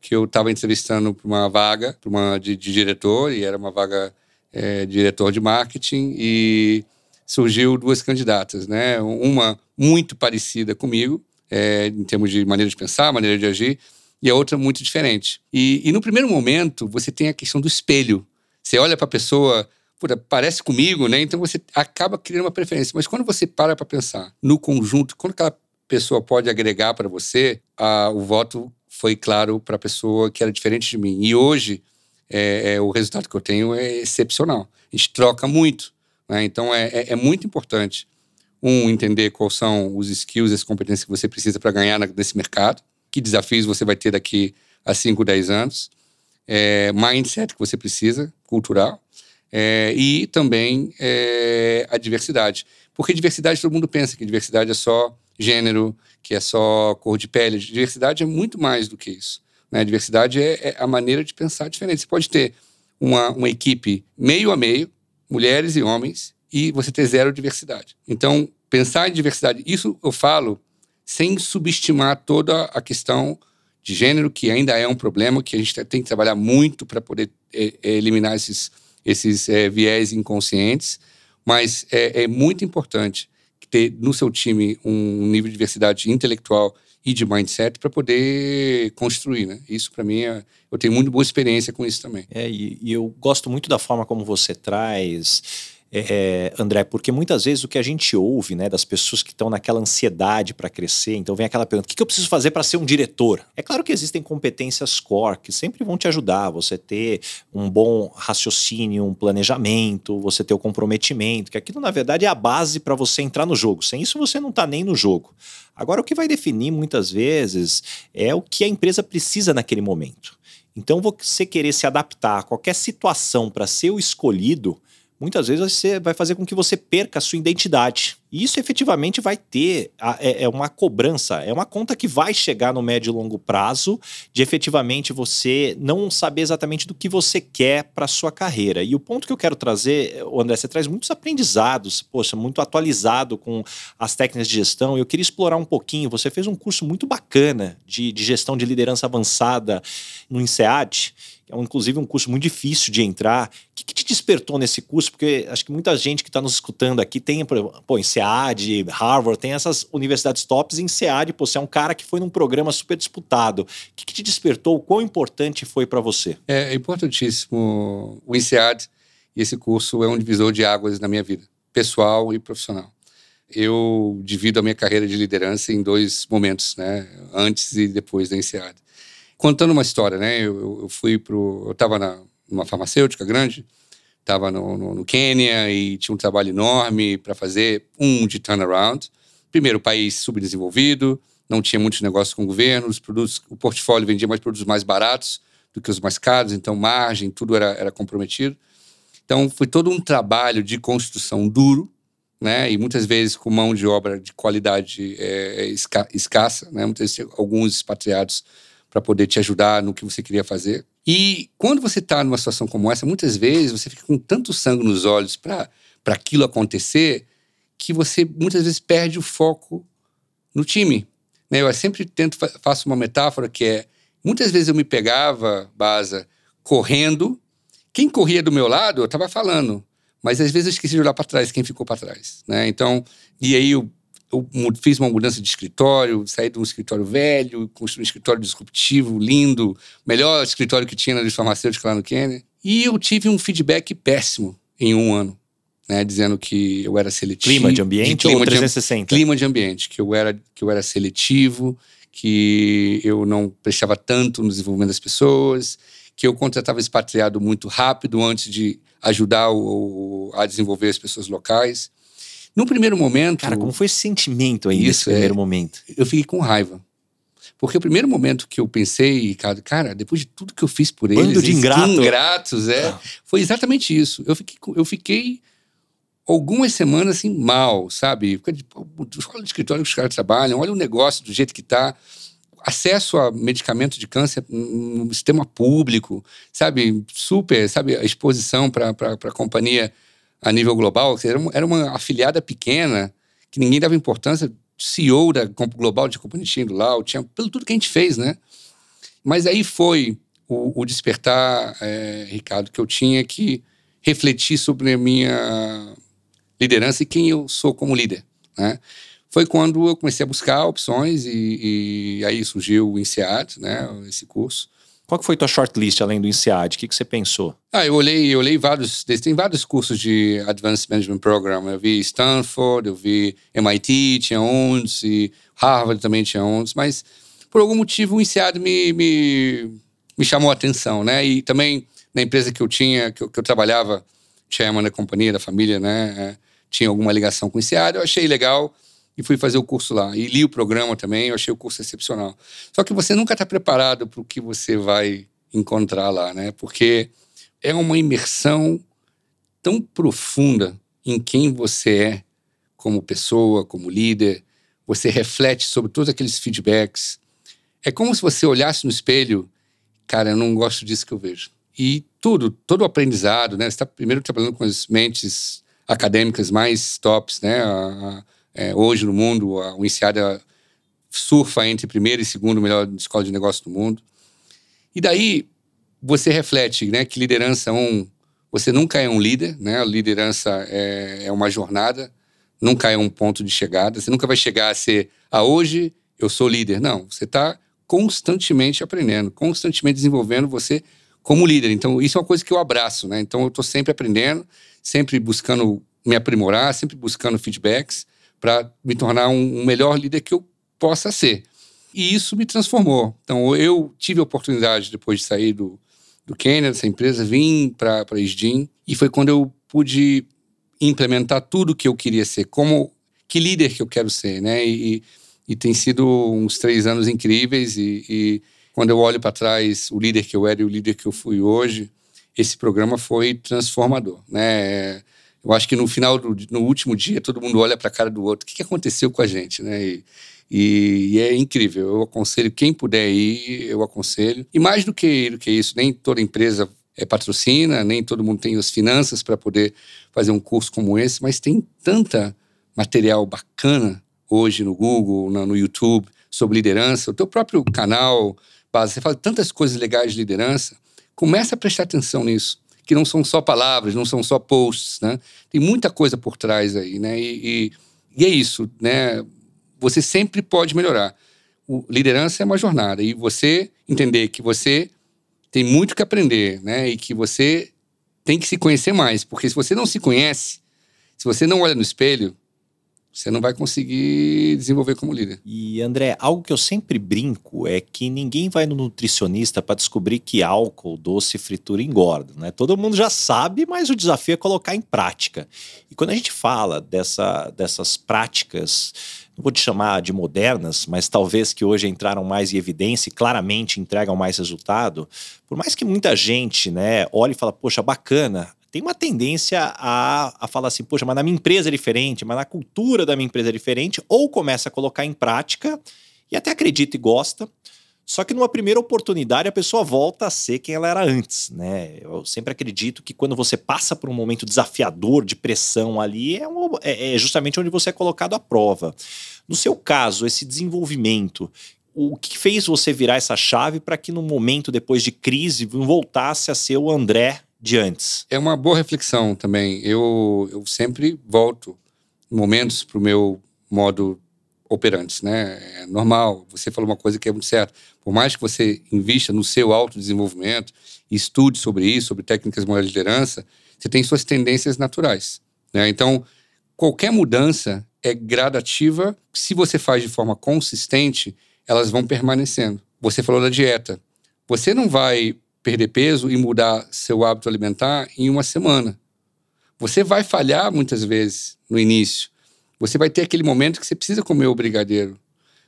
que eu estava entrevistando para uma vaga uma, de, de, diretor e era uma vaga é, de diretor de marketing e surgiu duas candidatas, né? Uma muito parecida comigo, é, em termos de maneira de pensar, maneira de agir, e a outra muito diferente. E, e no primeiro momento, você tem a questão do espelho. Você olha para a pessoa, puta, parece comigo, né? Então você acaba criando uma preferência. Mas quando você para para pensar no conjunto, quando aquela pessoa pode agregar para você, a, o voto foi claro para a pessoa que era diferente de mim. E hoje, é, é, o resultado que eu tenho é excepcional. A gente troca muito. Né? Então, é, é, é, muito importante, um, entender quais são os skills, as competências que você precisa para ganhar nesse mercado, que desafios você vai ter daqui a 5, 10 anos, é, mindset que você precisa, cultural, é, e também é, a diversidade. Porque diversidade, todo mundo pensa que diversidade é só gênero, que é só cor de pele. Diversidade é muito mais do que isso. Né? Diversidade é, é a maneira de pensar diferente. Você pode ter uma, uma equipe meio a meio, mulheres e homens, e você ter zero diversidade. Então, pensar em diversidade, isso eu falo sem subestimar toda a questão de gênero, que ainda é um problema, que a gente tem que trabalhar muito para poder é, é, eliminar esses, esses é, viés inconscientes, mas é, é, muito importante ter no seu time um nível de diversidade intelectual e de mindset para poder construir, né? Isso para mim é, eu tenho muito boa experiência com isso também. É, e, e, eu gosto muito da forma como você traz é, André, porque muitas vezes o que a gente ouve né, das pessoas que estão naquela ansiedade para crescer, então vem aquela pergunta: o que eu preciso fazer para ser um diretor? É claro que existem competências core que sempre vão te ajudar, você ter um bom raciocínio, um planejamento, você ter o comprometimento, que aquilo na verdade é a base para você entrar no jogo. Sem isso você não está nem no jogo. Agora, o que vai definir muitas vezes é o que a empresa precisa naquele momento. Então, você querer se adaptar a qualquer situação para ser o escolhido muitas vezes você vai fazer com que você perca a sua identidade. E isso efetivamente vai ter é, é, uma cobrança, é uma conta que vai chegar no médio e longo prazo de efetivamente você não saber exatamente do que você quer para sua carreira. E o ponto que eu quero trazer, André, você traz muitos aprendizados, poxa, muito atualizado com as técnicas de gestão. Eu queria explorar um pouquinho. Você fez um curso muito bacana de, de gestão de liderança avançada no INSEAD é um, inclusive um curso muito difícil de entrar. O que, que te despertou nesse curso? Porque acho que muita gente que está nos escutando aqui tem, pô, em SEAD, Harvard, tem essas universidades tops em SEAD, pô, você é um cara que foi num programa super disputado. O que, que te despertou? Quão importante foi para você? É, é importantíssimo o INSEAD e esse curso é um divisor de águas na minha vida, pessoal e profissional. Eu divido a minha carreira de liderança em dois momentos, né? Antes e depois da INSEAD contando uma história, né? Eu, eu fui pro. Eu estava numa farmacêutica grande, estava no, no, no Quênia e tinha um trabalho enorme para fazer um de turnaround. Primeiro, país subdesenvolvido, não tinha muitos negócios com o governo, os produtos, o portfólio vendia mais produtos mais baratos do que os mais caros, então margem, tudo era, era comprometido. Então, foi todo um trabalho de construção duro, né? E muitas vezes com mão de obra de qualidade é, esca escassa, né? Muitas vezes alguns expatriados para poder te ajudar no que você queria fazer. E quando você está numa situação como essa, muitas vezes você fica com tanto sangue nos olhos para aquilo acontecer que você muitas vezes perde o foco no time. Né? Eu sempre tento faço uma metáfora que é muitas vezes eu me pegava, Baza, correndo. Quem corria do meu lado, eu estava falando, mas às vezes eu esqueci de olhar para trás, quem ficou para trás, né? Então, e aí eu eu fiz uma mudança de escritório, saí de um escritório velho, construí um escritório disruptivo, lindo, melhor escritório que tinha na farmacêutica lá no Quênia. E eu tive um feedback péssimo em um ano, né, dizendo que eu era seletivo. Clima de ambiente de clima ou 360? De, clima de ambiente, que eu era, que eu era seletivo, que eu não prestava tanto no desenvolvimento das pessoas, que eu contratava expatriado muito rápido antes de ajudar o, a desenvolver as pessoas locais. No primeiro momento. Cara, como foi esse sentimento aí nesse primeiro é, momento? Eu fiquei com raiva. Porque o primeiro momento que eu pensei, cara, cara depois de tudo que eu fiz por eles, Bando de ingrato. ingratos, é, ah. foi exatamente isso. Eu fiquei, eu fiquei algumas semanas assim mal, sabe? Olha o escritório que os caras trabalham, olha o negócio do jeito que tá. Acesso a medicamento de câncer no sistema público, sabe? Super, sabe? A exposição para a companhia a nível global, era uma, era uma afiliada pequena, que ninguém dava importância, CEO da Global de Companhia indo lá, tinha pelo tudo que a gente fez, né? Mas aí foi o, o despertar, é, Ricardo, que eu tinha que refletir sobre a minha liderança e quem eu sou como líder, né? Foi quando eu comecei a buscar opções e, e aí surgiu o INSEAD, né? Esse curso. Qual que foi tua shortlist além do INSEAD? O que, que você pensou? Ah, eu olhei, eu olhei vários, tem vários cursos de Advanced Management Program. Eu vi Stanford, eu vi MIT, tinha uns, e Harvard também tinha uns, mas por algum motivo o INSEAD me, me, me chamou a atenção, né? E também na empresa que eu tinha, que eu, que eu trabalhava, chairman da companhia, da família, né? É, tinha alguma ligação com o INSEAD, eu achei legal e fui fazer o curso lá. E li o programa também, eu achei o curso excepcional. Só que você nunca está preparado para o que você vai encontrar lá, né? Porque é uma imersão tão profunda em quem você é como pessoa, como líder. Você reflete sobre todos aqueles feedbacks. É como se você olhasse no espelho, cara, eu não gosto disso que eu vejo. E tudo, todo o aprendizado, né? Você está primeiro trabalhando com as mentes acadêmicas mais tops, né? A, é, hoje no mundo, o INSEAD surfa entre primeiro e segundo melhor escola de negócio do mundo. E daí você reflete né, que liderança, um, você nunca é um líder, né? A liderança é, é uma jornada, nunca é um ponto de chegada. Você nunca vai chegar a ser, ah, hoje eu sou líder. Não, você está constantemente aprendendo, constantemente desenvolvendo você como líder. Então, isso é uma coisa que eu abraço, né? Então, eu estou sempre aprendendo, sempre buscando me aprimorar, sempre buscando feedbacks para me tornar um, um melhor líder que eu possa ser. E isso me transformou. Então, eu tive a oportunidade, depois de sair do, do Kenya, dessa empresa, vim para a SDIN, e foi quando eu pude implementar tudo que eu queria ser, como que líder que eu quero ser, né? E, e tem sido uns três anos incríveis e, e quando eu olho para trás o líder que eu era e o líder que eu fui hoje, esse programa foi transformador, né? Eu acho que no final, do, no último dia, todo mundo olha para a cara do outro. O que, aconteceu com a gente, né? E, e, e, é incrível. Eu aconselho quem puder ir, eu aconselho. E mais do que, do que isso, nem toda empresa é, patrocina, nem todo mundo tem as finanças para poder fazer um curso como esse, mas tem tanta material bacana hoje no Google, no, no YouTube, sobre liderança. O teu próprio canal, base, você fala tantas coisas legais de liderança. Começa a prestar atenção nisso, que não são só palavras, não são só posts, né? Tem muita coisa por trás aí, né? E, e, e é isso, né? Você sempre pode melhorar. O, liderança é uma jornada e você entender que você tem muito que aprender, né? E que você tem que se conhecer mais, porque se você não se conhece, se você não olha no espelho, você não vai conseguir desenvolver como líder. E André, algo que eu sempre brinco é que ninguém vai no nutricionista para descobrir que álcool, doce, fritura engorda, né? Todo mundo já sabe, mas o desafio é colocar em prática. E quando a gente fala dessa, dessas práticas, não vou te chamar de modernas, mas talvez que hoje entraram mais em evidência e claramente entregam mais resultado, por mais que muita gente, né, olhe e fala, poxa, bacana, tem uma tendência a, a falar assim, poxa, mas na minha empresa é diferente, mas na cultura da minha empresa é diferente, ou começa a colocar em prática e até acredita e gosta, só que numa primeira oportunidade a pessoa volta a ser quem ela era antes, né? Eu sempre acredito que quando você passa por um momento desafiador de pressão ali, é, uma, é, é justamente onde você é colocado à prova. No seu caso, esse desenvolvimento, o que fez você virar essa chave para que no momento depois de crise voltasse a ser o André de antes? É uma boa reflexão também. Eu, eu sempre volto momentos para o meu modo operantes, né? É normal. Você falou uma coisa que é muito certa. Por mais que você invista no seu autodesenvolvimento, estude sobre isso, sobre técnicas de liderança, você tem suas tendências naturais. Né? Então, qualquer mudança é gradativa. Se você faz de forma consistente, elas vão permanecendo. Você falou da dieta. Você não vai perder peso e mudar seu hábito alimentar em uma semana. Você vai falhar muitas vezes no início. Você vai ter aquele momento que você precisa comer o brigadeiro.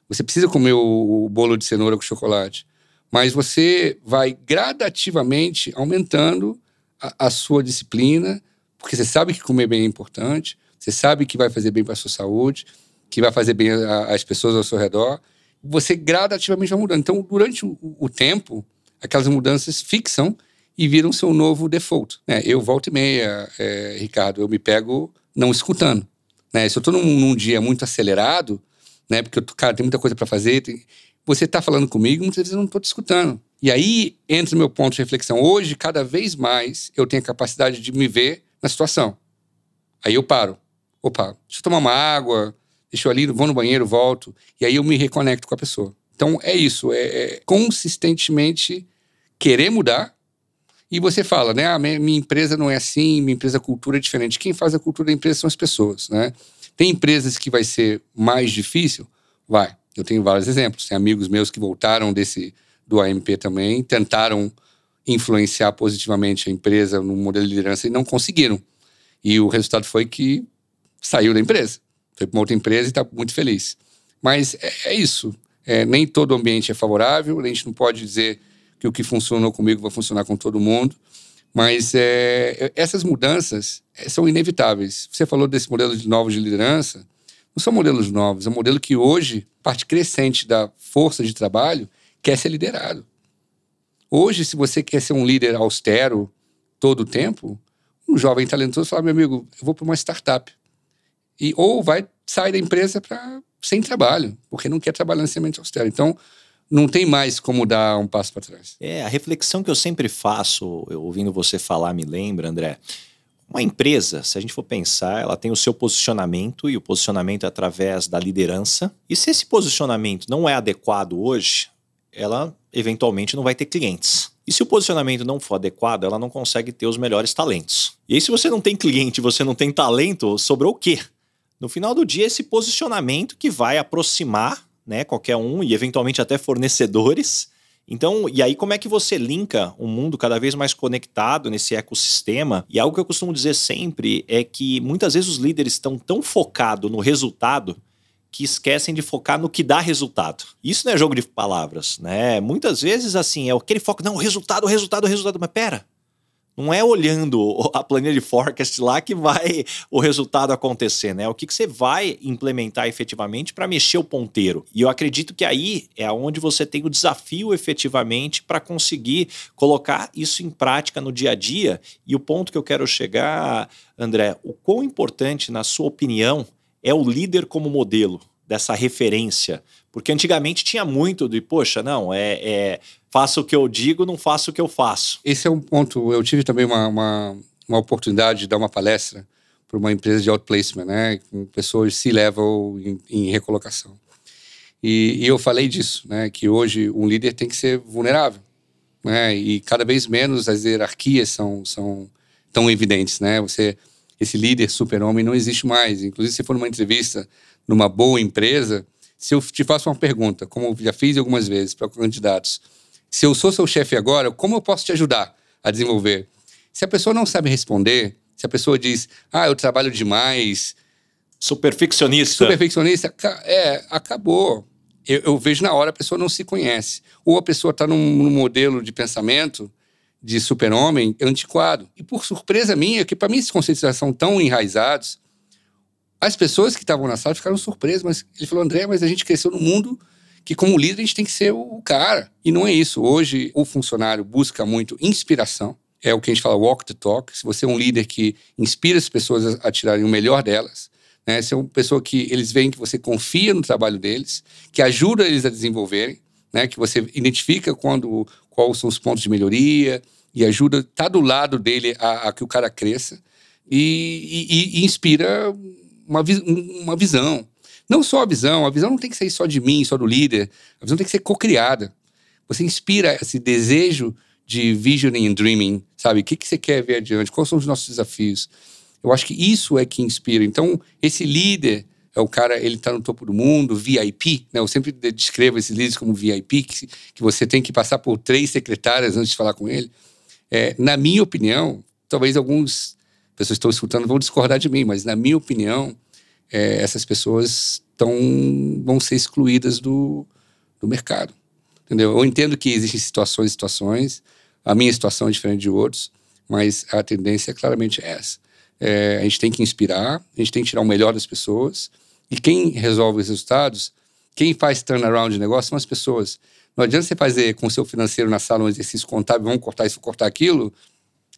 Você precisa comer o, bolo de cenoura com chocolate. Mas você vai gradativamente aumentando a, a sua disciplina, porque você sabe que comer bem é importante, você sabe que vai fazer bem para a sua saúde, que vai fazer bem às pessoas ao seu redor. Você gradativamente vai mudando. Então, durante o, o tempo, aquelas mudanças fixam e viram seu novo default. Né? Eu volto e meia, é, Ricardo, eu me pego não escutando. Né? Se eu estou num, num, dia muito acelerado, né? porque eu, cara, tem muita coisa para fazer, tem... você está falando comigo, muitas vezes eu não estou te escutando. E aí entra o meu ponto de reflexão. Hoje, cada vez mais, eu tenho a capacidade de me ver na situação. Aí eu paro. Opa, deixa eu tomar uma água, deixa eu ali, vou no banheiro, volto. E aí eu me reconecto com a pessoa. Então é isso, é, é consistentemente querer mudar. E você fala, né? Ah, minha empresa não é assim, minha empresa cultura é diferente. Quem faz a cultura da empresa são as pessoas, né? Tem empresas que vai ser mais difícil? Vai. Eu tenho vários exemplos. Tem amigos meus que voltaram desse do AMP também, tentaram influenciar positivamente a empresa no modelo de liderança e não conseguiram. E o resultado foi que saiu da empresa. Foi para uma outra empresa e está muito feliz. Mas é, é isso. É, nem todo ambiente é favorável, a gente não pode dizer que o que funcionou comigo vai funcionar com todo mundo. Mas é, essas mudanças é, são inevitáveis. Você falou desse modelo de novos de liderança. Não são modelos novos, é um modelo que hoje, parte crescente da força de trabalho, quer ser liderado. Hoje, se você quer ser um líder austero todo o tempo, um jovem talentoso fala, meu amigo, eu vou para uma startup. E, ou vai sair da empresa para sem trabalho, porque não quer trabalhar nesse ambiente austero. Então, não tem mais como dar um passo para trás. É, a reflexão que eu sempre faço, eu, ouvindo você falar, me lembra, André. Uma empresa, se a gente for pensar, ela tem o seu posicionamento e o posicionamento é através da liderança. E se esse posicionamento não é adequado hoje, ela eventualmente não vai ter clientes. E se o posicionamento não for adequado, ela não consegue ter os melhores talentos. E aí, se você não tem cliente, você não tem talento, sobrou o quê? No final do dia, esse posicionamento que vai aproximar né, qualquer um e eventualmente até fornecedores. Então, e aí como é que você linka um mundo cada vez mais conectado nesse ecossistema? E algo que eu costumo dizer sempre é que muitas vezes os líderes estão tão focados no resultado que esquecem de focar no que dá resultado. Isso não é jogo de palavras, né? Muitas vezes assim, é aquele foco, não, resultado, resultado, resultado, mas pera, não é olhando a planilha de forecast lá que vai o resultado acontecer, né? O que, que você vai implementar efetivamente para mexer o ponteiro. E eu acredito que aí é onde você tem o desafio efetivamente para conseguir colocar isso em prática no dia a dia. E o ponto que eu quero chegar, André, o quão importante, na sua opinião, é o líder como modelo dessa referência? Porque antigamente tinha muito de, poxa, não, é, é faço o que eu digo, não faço o que eu faço. Esse é um ponto. Eu tive também uma, uma, uma oportunidade de dar uma palestra para uma empresa de outplacement, né, com pessoas C-level em, em, recolocação. E, e, eu falei disso, né, que hoje um líder tem que ser vulnerável, né, e cada vez menos as hierarquias são, são tão evidentes, né. Você, esse líder super-homem não existe mais. Inclusive, se for numa entrevista numa boa empresa, se eu te faço uma pergunta, como já fiz algumas vezes para candidatos, se eu sou seu chefe agora, como eu posso te ajudar a desenvolver? Se a pessoa não sabe responder, se a pessoa diz, ah, eu trabalho demais. Sou perfeccionista. Sou perfeccionista, é, acabou. Eu, eu, vejo na hora a pessoa não se conhece. Ou a pessoa está num, num, modelo de pensamento de super-homem antiquado. E por surpresa minha, que para mim esses conceitos já são tão enraizados, as pessoas que estavam na sala ficaram surpresas. Mas ele falou, André, mas a gente cresceu no mundo que como líder a gente tem que ser o cara. E não é isso. Hoje o funcionário busca muito inspiração. É o que a gente fala walk the talk. Se você é um líder que inspira as pessoas a tirarem o melhor delas, né? Se é uma pessoa que eles veem que você confia no trabalho deles, que ajuda eles a desenvolverem, né? Que você identifica quando quais são os pontos de melhoria e ajuda, tá do lado dele a, a que o cara cresça e, e, e inspira uma, uma visão. Não só a visão, a visão não tem que ser só de mim, só do líder. A visão tem que ser co-criada. Você inspira esse desejo de visioning and dreaming, sabe? O que, que você quer ver adiante? Quais são os nossos desafios? Eu acho que isso é que inspira. Então, esse líder é o cara, ele está no topo do mundo, VIP, né? Eu sempre descrevo esses líderes como VIP, que, que você tem que passar por três secretárias antes de falar com ele. É, na minha opinião, talvez alguns pessoas que estão escutando vão discordar de mim, mas na minha opinião, é, essas pessoas tão, vão ser excluídas do, do mercado. Entendeu? Eu entendo que existem situações e situações, a minha situação é diferente de outros, mas a tendência claramente é essa. É, a gente tem que inspirar, a gente tem que tirar o melhor das pessoas, e quem resolve os resultados, quem faz turnaround de negócio são as pessoas. Não adianta você fazer com o seu financeiro na sala um exercício contábil, vamos cortar isso, cortar aquilo.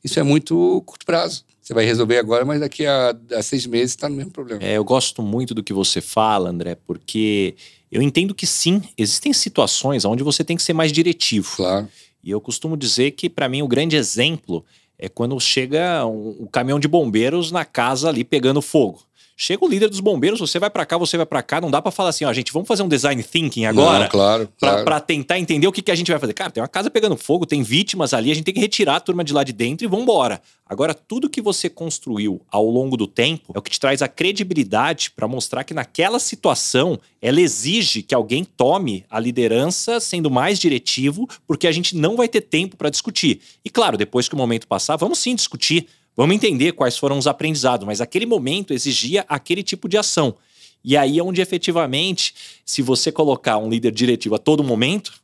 Isso é muito curto prazo você vai resolver agora, mas daqui a, a seis meses está no mesmo problema. É, eu gosto muito do que você fala, André, porque eu entendo que sim, existem situações onde você tem que ser mais diretivo. Claro. E eu costumo dizer que, para mim, o grande exemplo é quando chega um, um caminhão de bombeiros na casa ali pegando fogo. Chega o líder dos bombeiros, você vai para cá, você vai para cá, não dá para falar assim, ó, gente, vamos fazer um design thinking agora, não, claro, claro. para tentar entender o que, que a gente vai fazer. Cara, tem uma casa pegando fogo, tem vítimas ali, a gente tem que retirar a turma de lá de dentro e vamos embora. Agora, tudo que você construiu ao longo do tempo é o que te traz a credibilidade para mostrar que naquela situação ela exige que alguém tome a liderança sendo mais diretivo, porque a gente não vai ter tempo para discutir. E claro, depois que o momento passar, vamos sim discutir Vamos entender quais foram os aprendizados, mas aquele momento exigia aquele tipo de ação. E aí é onde efetivamente, se você colocar um líder diretivo a todo momento,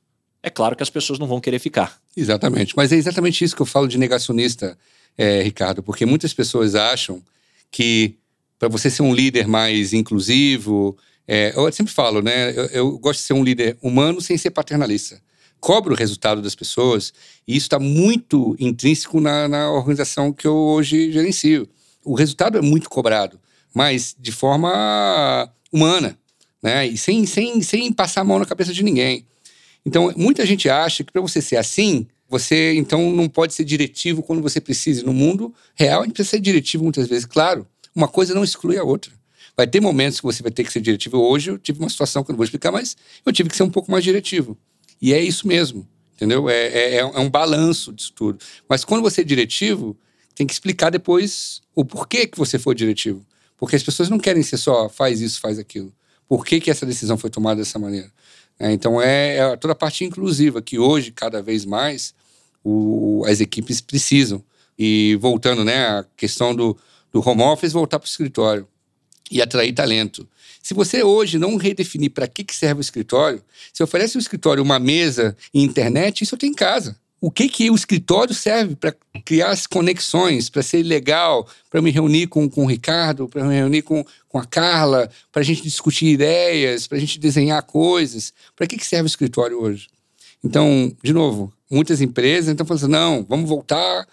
é claro que as pessoas não vão querer ficar. Exatamente. Mas é exatamente isso que eu falo de negacionista, é, Ricardo, porque muitas pessoas acham que para você ser um líder mais inclusivo, é, eu sempre falo, né? Eu, eu, gosto de ser um líder humano sem ser paternalista cobro o resultado das pessoas, e isso está muito intrínseco na, na organização que eu hoje gerencio. O resultado é muito cobrado, mas de forma humana, né? E sem, sem, sem passar a mão na cabeça de ninguém. Então, muita gente acha que para você ser assim, você então não pode ser diretivo quando você precisa. No mundo real, a gente precisa ser diretivo muitas vezes. Claro, uma coisa não exclui a outra. Vai ter momentos que você vai ter que ser diretivo. Hoje eu tive uma situação que eu não vou explicar, mas eu tive que ser um pouco mais diretivo. E é isso mesmo, entendeu? É, é, é um balanço disso tudo. Mas quando você é diretivo, tem que explicar depois o porquê que você foi diretivo. Porque as pessoas não querem ser só faz isso, faz aquilo. Por que, que essa decisão foi tomada dessa maneira? É, então é, é, toda a parte inclusiva que hoje, cada vez mais, o, as equipes precisam. E voltando, né, a questão do, do home office, voltar para o escritório e atrair talento. Se você hoje não redefinir para que, que serve o escritório, se oferece o escritório uma mesa e internet, isso eu tenho em casa. O que, que o escritório serve para criar as conexões, para ser legal, para me reunir com, com o Ricardo, para me reunir com, com a Carla, para a gente discutir ideias, para a gente desenhar coisas. Para que, que serve o escritório hoje? Então, de novo, muitas empresas estão falando assim, não, vamos voltar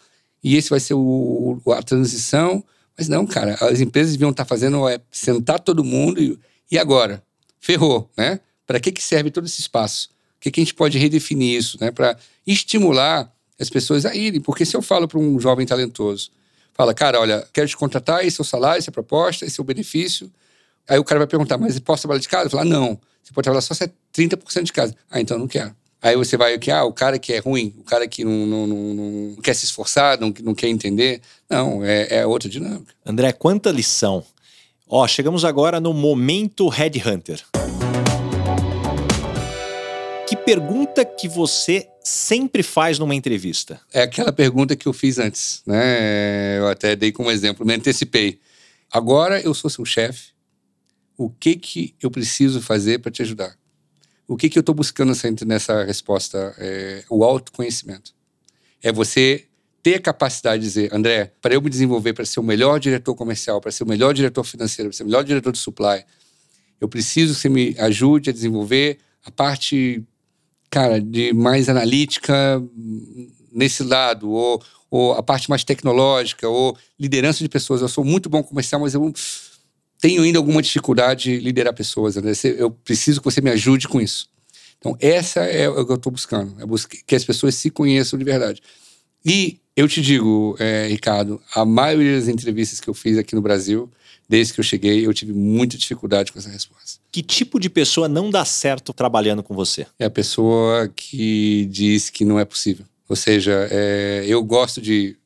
e esse vai ser o, a transição. Mas não, cara, as empresas deviam estar fazendo é sentar todo mundo e, e agora? Ferrou, né? Para que, que serve todo esse espaço? O que, que a gente pode redefinir isso, né? Para estimular as pessoas a irem. Porque se eu falo para um jovem talentoso, fala, cara, olha, quero te contratar, esse é o salário, essa é a proposta, esse é o benefício. Aí o cara vai perguntar, mas posso trabalhar de casa? Eu falo, não, você pode trabalhar só 30% de casa. Ah, então não quero. Aí você vai, que ah, o cara que é ruim, o cara que não, não, não, não quer se esforçar, não, não quer entender. Não, é, é outra dinâmica. André, quanta lição. Ó, chegamos agora no momento Headhunter. Que pergunta que você sempre faz numa entrevista? É aquela pergunta que eu fiz antes, né? Eu até dei como exemplo, me antecipei. Agora eu sou seu chefe. O que que eu preciso fazer para te ajudar? O que, que eu estou buscando nessa, resposta? É o autoconhecimento. É você ter a capacidade de dizer, André, para eu me desenvolver, para ser o melhor diretor comercial, para ser o melhor diretor financeiro, para ser o melhor diretor de supply, eu preciso que você me ajude a desenvolver a parte, cara, de mais analítica nesse lado, ou, ou a parte mais tecnológica, ou liderança de pessoas. Eu sou muito bom comercial, mas eu tenho ainda alguma dificuldade de liderar pessoas. Né? Eu preciso que você me ajude com isso. Então, essa é o que eu estou buscando. É que as pessoas se conheçam de verdade. E eu te digo, é, Ricardo, a maioria das entrevistas que eu fiz aqui no Brasil, desde que eu cheguei, eu tive muita dificuldade com essa resposta. Que tipo de pessoa não dá certo trabalhando com você? É a pessoa que diz que não é possível. Ou seja, é, eu gosto de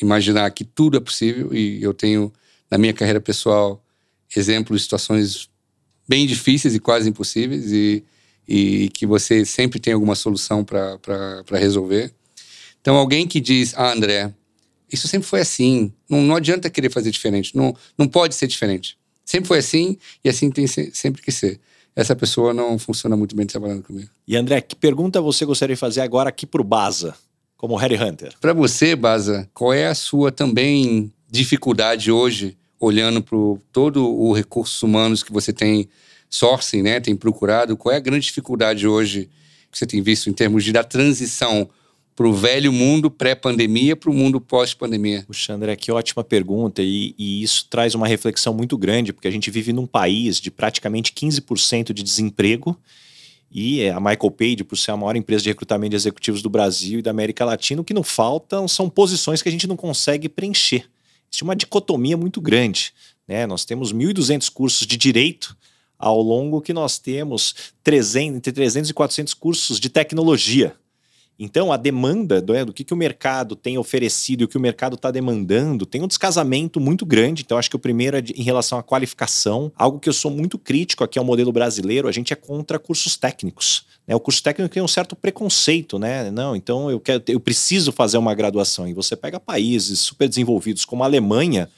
imaginar que tudo é possível e eu tenho, na minha carreira pessoal, exemplos de situações bem difíceis e quase impossíveis e, e que você sempre tem alguma solução para resolver. Então, alguém que diz, ah, André, isso sempre foi assim, não, não adianta querer fazer diferente, não, não pode ser diferente. Sempre foi assim e assim tem sempre que ser. Essa pessoa não funciona muito bem trabalhando comigo. E André, que pergunta você gostaria de fazer agora aqui para o Baza, como Harry Hunter? Para você, Baza, qual é a sua também dificuldade hoje olhando para todo o recursos humanos que você tem sourcing, né, tem procurado, qual é a grande dificuldade hoje que você tem visto em termos de da transição para o velho mundo pré-pandemia para o mundo pós-pandemia? Puxa, André, que ótima pergunta. E, e, isso traz uma reflexão muito grande, porque a gente vive num país de praticamente 15% de desemprego. E a Michael Page, por ser a maior empresa de recrutamento de executivos do Brasil e da América Latina, o que não faltam são posições que a gente não consegue preencher existe uma dicotomia muito grande. Né? Nós temos 1.200 cursos de direito, ao longo que nós temos 300, entre 300 e 400 cursos de tecnologia. Então, a demanda do, é, do que, que o mercado tem oferecido e o que o mercado está demandando tem um descasamento muito grande. Então, acho que o primeiro é de, em relação à qualificação. Algo que eu sou muito crítico aqui ao modelo brasileiro, a gente é contra cursos técnicos. Né? O curso técnico tem um certo preconceito, né? Não, então eu, quero, eu preciso fazer uma graduação. E você pega países super desenvolvidos como a Alemanha,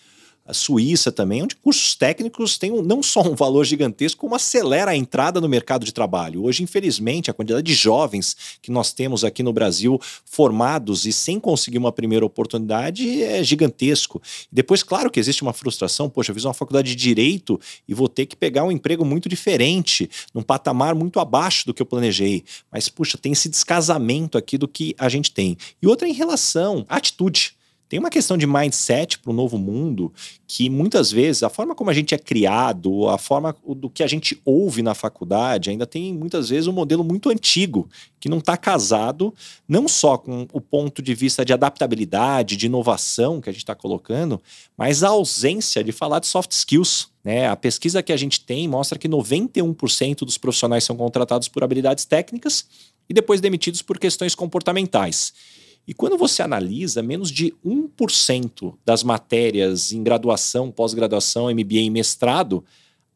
a Suíça também, onde cursos técnicos têm um, não só um valor gigantesco, como acelera a entrada no mercado de trabalho. Hoje, infelizmente, a quantidade de jovens que nós temos aqui no Brasil formados e sem conseguir uma primeira oportunidade é gigantesco. Depois, claro que existe uma frustração, poxa, eu fiz uma faculdade de direito e vou ter que pegar um emprego muito diferente, num patamar muito abaixo do que eu planejei. Mas, puxa, tem esse descasamento aqui do que a gente tem. E outra em relação à atitude. Tem uma questão de mindset para o novo mundo que muitas vezes a forma como a gente é criado, a forma do que a gente ouve na faculdade, ainda tem muitas vezes um modelo muito antigo que não está casado não só com o ponto de vista de adaptabilidade, de inovação que a gente está colocando, mas a ausência de falar de soft skills. Né? A pesquisa que a gente tem mostra que 91% dos profissionais são contratados por habilidades técnicas e depois demitidos por questões comportamentais. E quando você analisa, menos de 1% das matérias em graduação, pós-graduação, MBA e mestrado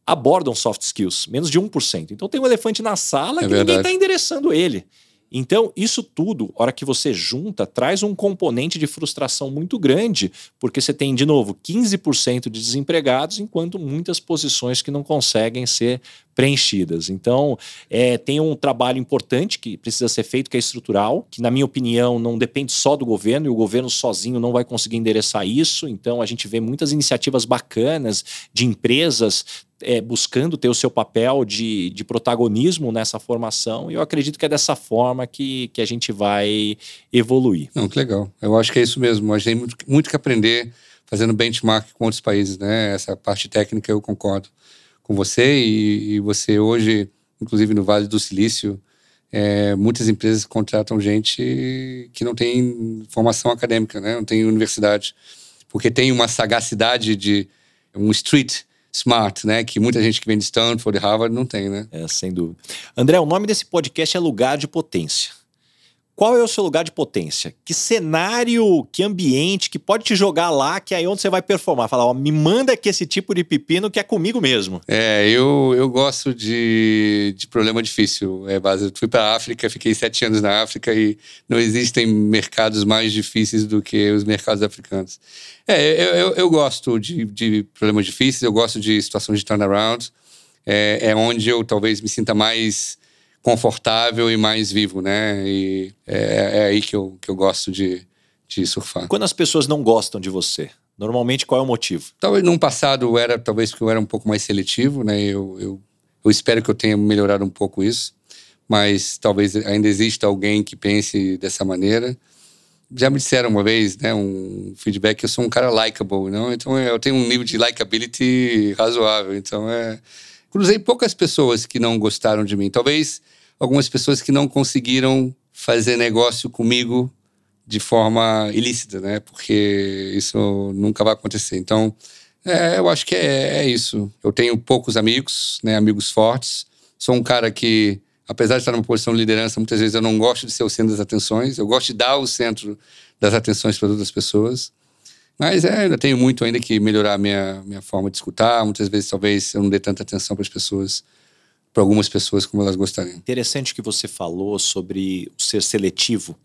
abordam soft skills, menos de 1%. Então tem um elefante na sala É que verdade. ninguém está endereçando ele. Então, isso tudo, hora que você junta, traz um componente de frustração muito grande, porque você tem, de novo, 15% de desempregados, enquanto muitas posições que não conseguem ser preenchidas. Então, é, tem um trabalho importante que precisa ser feito, que é estrutural, que, na minha opinião, não depende só do governo, e o governo sozinho não vai conseguir endereçar isso. Então, a gente vê muitas iniciativas bacanas de empresas é, buscando ter o seu papel de, de protagonismo nessa formação, e eu acredito que é dessa forma que, que a gente vai evoluir. Não, que legal. Eu acho que é isso mesmo. A gente tem muito, muito que aprender fazendo benchmark com outros países, né? Essa parte técnica eu concordo com você e, e você hoje, inclusive no Vale do Silício, é, muitas empresas contratam gente que não tem formação acadêmica, né? Não tem universidade, porque tem uma sagacidade de um street smart, né? Que muita gente que vem de Stanford, Harvard não tem, né? É, sem dúvida. André, o nome desse podcast é Lugar de Potência. Qual é o seu lugar de potência? Que cenário, que ambiente que pode te jogar lá, que é aí onde você vai performar? Falar, ó, me manda aqui esse tipo de pepino que é comigo mesmo. É, eu, eu gosto de, de problema difícil. É, base, fui para África, fiquei sete anos na África e não existem mercados mais difíceis do que os mercados africanos. É, eu, eu, eu gosto de, de problemas difíceis, eu gosto de situações de turnaround. É, é onde eu talvez me sinta mais confortável e mais vivo, né? E é, é aí que eu, que eu gosto de, de surfar. Quando as pessoas não gostam de você, normalmente qual é o motivo? Talvez num passado era, talvez porque eu era um pouco mais seletivo, né? Eu, eu, eu espero que eu tenha melhorado um pouco isso, mas talvez ainda exista alguém que pense dessa maneira. Já me disseram uma vez, né, um feedback que eu sou um cara likable, não? Então eu tenho um nível de likability razoável, então é cruzei poucas pessoas que não gostaram de mim. Talvez algumas pessoas que não conseguiram fazer negócio comigo de forma ilícita, né? Porque isso nunca vai acontecer. Então, é, eu acho que é, é, isso. Eu tenho poucos amigos, né? Amigos fortes. Sou um cara que, apesar de estar numa posição de liderança, muitas vezes eu não gosto de ser o centro das atenções. Eu gosto de dar o centro das atenções para outras pessoas. Mas é, ainda tenho muito ainda que melhorar a minha, minha forma de escutar. Muitas vezes, talvez, eu não dê tanta atenção para as pessoas, para algumas pessoas como elas gostariam. Interessante que você falou sobre o ser seletivo.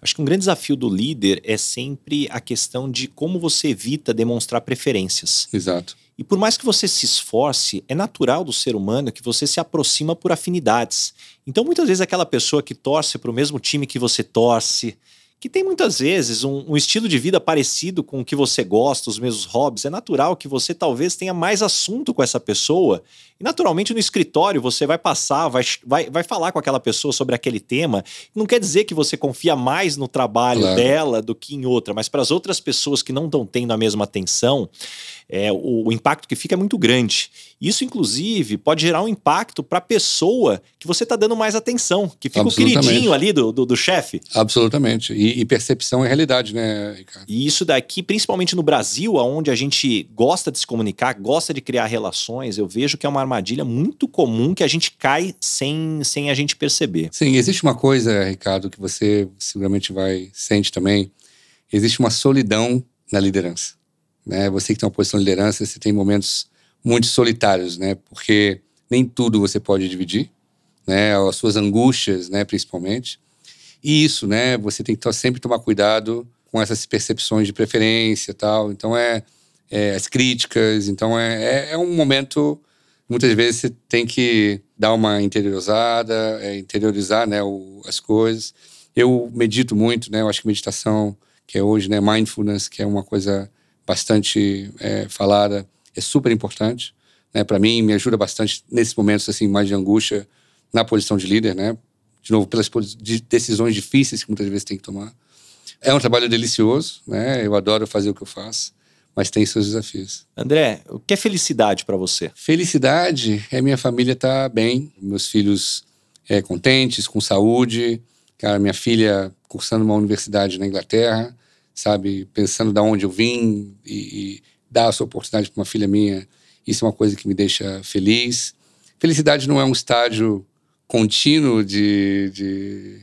Acho que um grande desafio do líder é sempre a questão de como você evita demonstrar preferências. Exato. E por mais que você se esforce, é natural do ser humano que você se aproxima por afinidades. Então, muitas vezes, aquela pessoa que torce para o mesmo time que você torce, que tem muitas vezes um, um, estilo de vida parecido com o que você gosta, os mesmos hobbies, é natural que você talvez tenha mais assunto com essa pessoa. E naturalmente no escritório você vai passar, vai, vai, vai falar com aquela pessoa sobre aquele tema. Não quer dizer que você confia mais no trabalho claro. dela do que em outra, mas para as outras pessoas que não estão tendo a mesma atenção, é, o, o, impacto que fica é muito grande. Isso, inclusive, pode gerar um impacto para a pessoa que você está dando mais atenção, que fica o queridinho ali do, do, do chefe. Absolutamente. E, e, percepção é realidade, né, Ricardo? E isso daqui, principalmente no Brasil, onde a gente gosta de se comunicar, gosta de criar relações, eu vejo que é uma armadilha muito comum que a gente cai sem, sem a gente perceber. Sim, existe uma coisa, Ricardo, que você seguramente vai sente também. Existe uma solidão na liderança. Né? Você que tem uma posição de liderança, você tem momentos muito solitários, né? Porque nem tudo você pode dividir, né? As suas angústias, né? Principalmente. E isso, né? Você tem que sempre tomar cuidado com essas percepções de preferência, tal. Então é, é as críticas. Então é, é, é, um momento muitas vezes você tem que dar uma interiorizada, é, interiorizar, né? O, as coisas. Eu medito muito, né? Eu acho que meditação, que é hoje, né? Mindfulness, que é uma coisa bastante é, falada, é super importante. Né? Para mim, me ajuda bastante nesses momentos assim mais de angústia na posição de líder, né? De novo, pelas decisões difíceis que muitas vezes tem que tomar. É um trabalho delicioso, né? Eu adoro fazer o que eu faço, mas tem seus desafios. André, o que é felicidade para você? Felicidade é minha família estar tá bem, meus filhos é, contentes, com saúde, cara, minha filha cursando uma universidade na Inglaterra, sabe, pensando da onde eu vim e, e dar essa oportunidade para uma filha minha, isso é uma coisa que me deixa feliz. Felicidade não é um estágio contínuo de, de,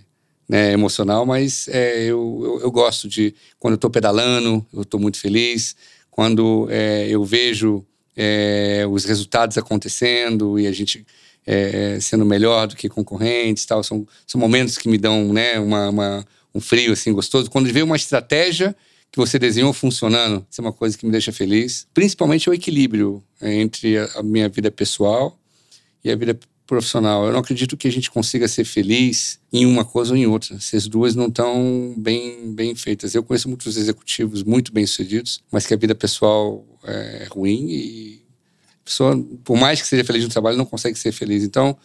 né, emocional, mas é, eu, eu, eu, gosto de quando eu estou pedalando, eu estou muito feliz. Quando é, eu vejo é, os resultados acontecendo e a gente é, sendo melhor do que concorrentes, tal, são, são momentos que me dão, né, uma, uma um frio assim gostoso. Quando vê uma estratégia que você desenhou funcionando, isso é uma coisa que me deixa feliz. Principalmente o equilíbrio entre a minha vida pessoal e a vida profissional. Eu não acredito que a gente consiga ser feliz em uma coisa ou em outra. Se as duas não estão bem, bem feitas. Eu conheço muitos executivos muito bem-sucedidos, mas que a vida pessoal é ruim e a pessoa, por mais que seja feliz no trabalho, não consegue ser feliz. Então,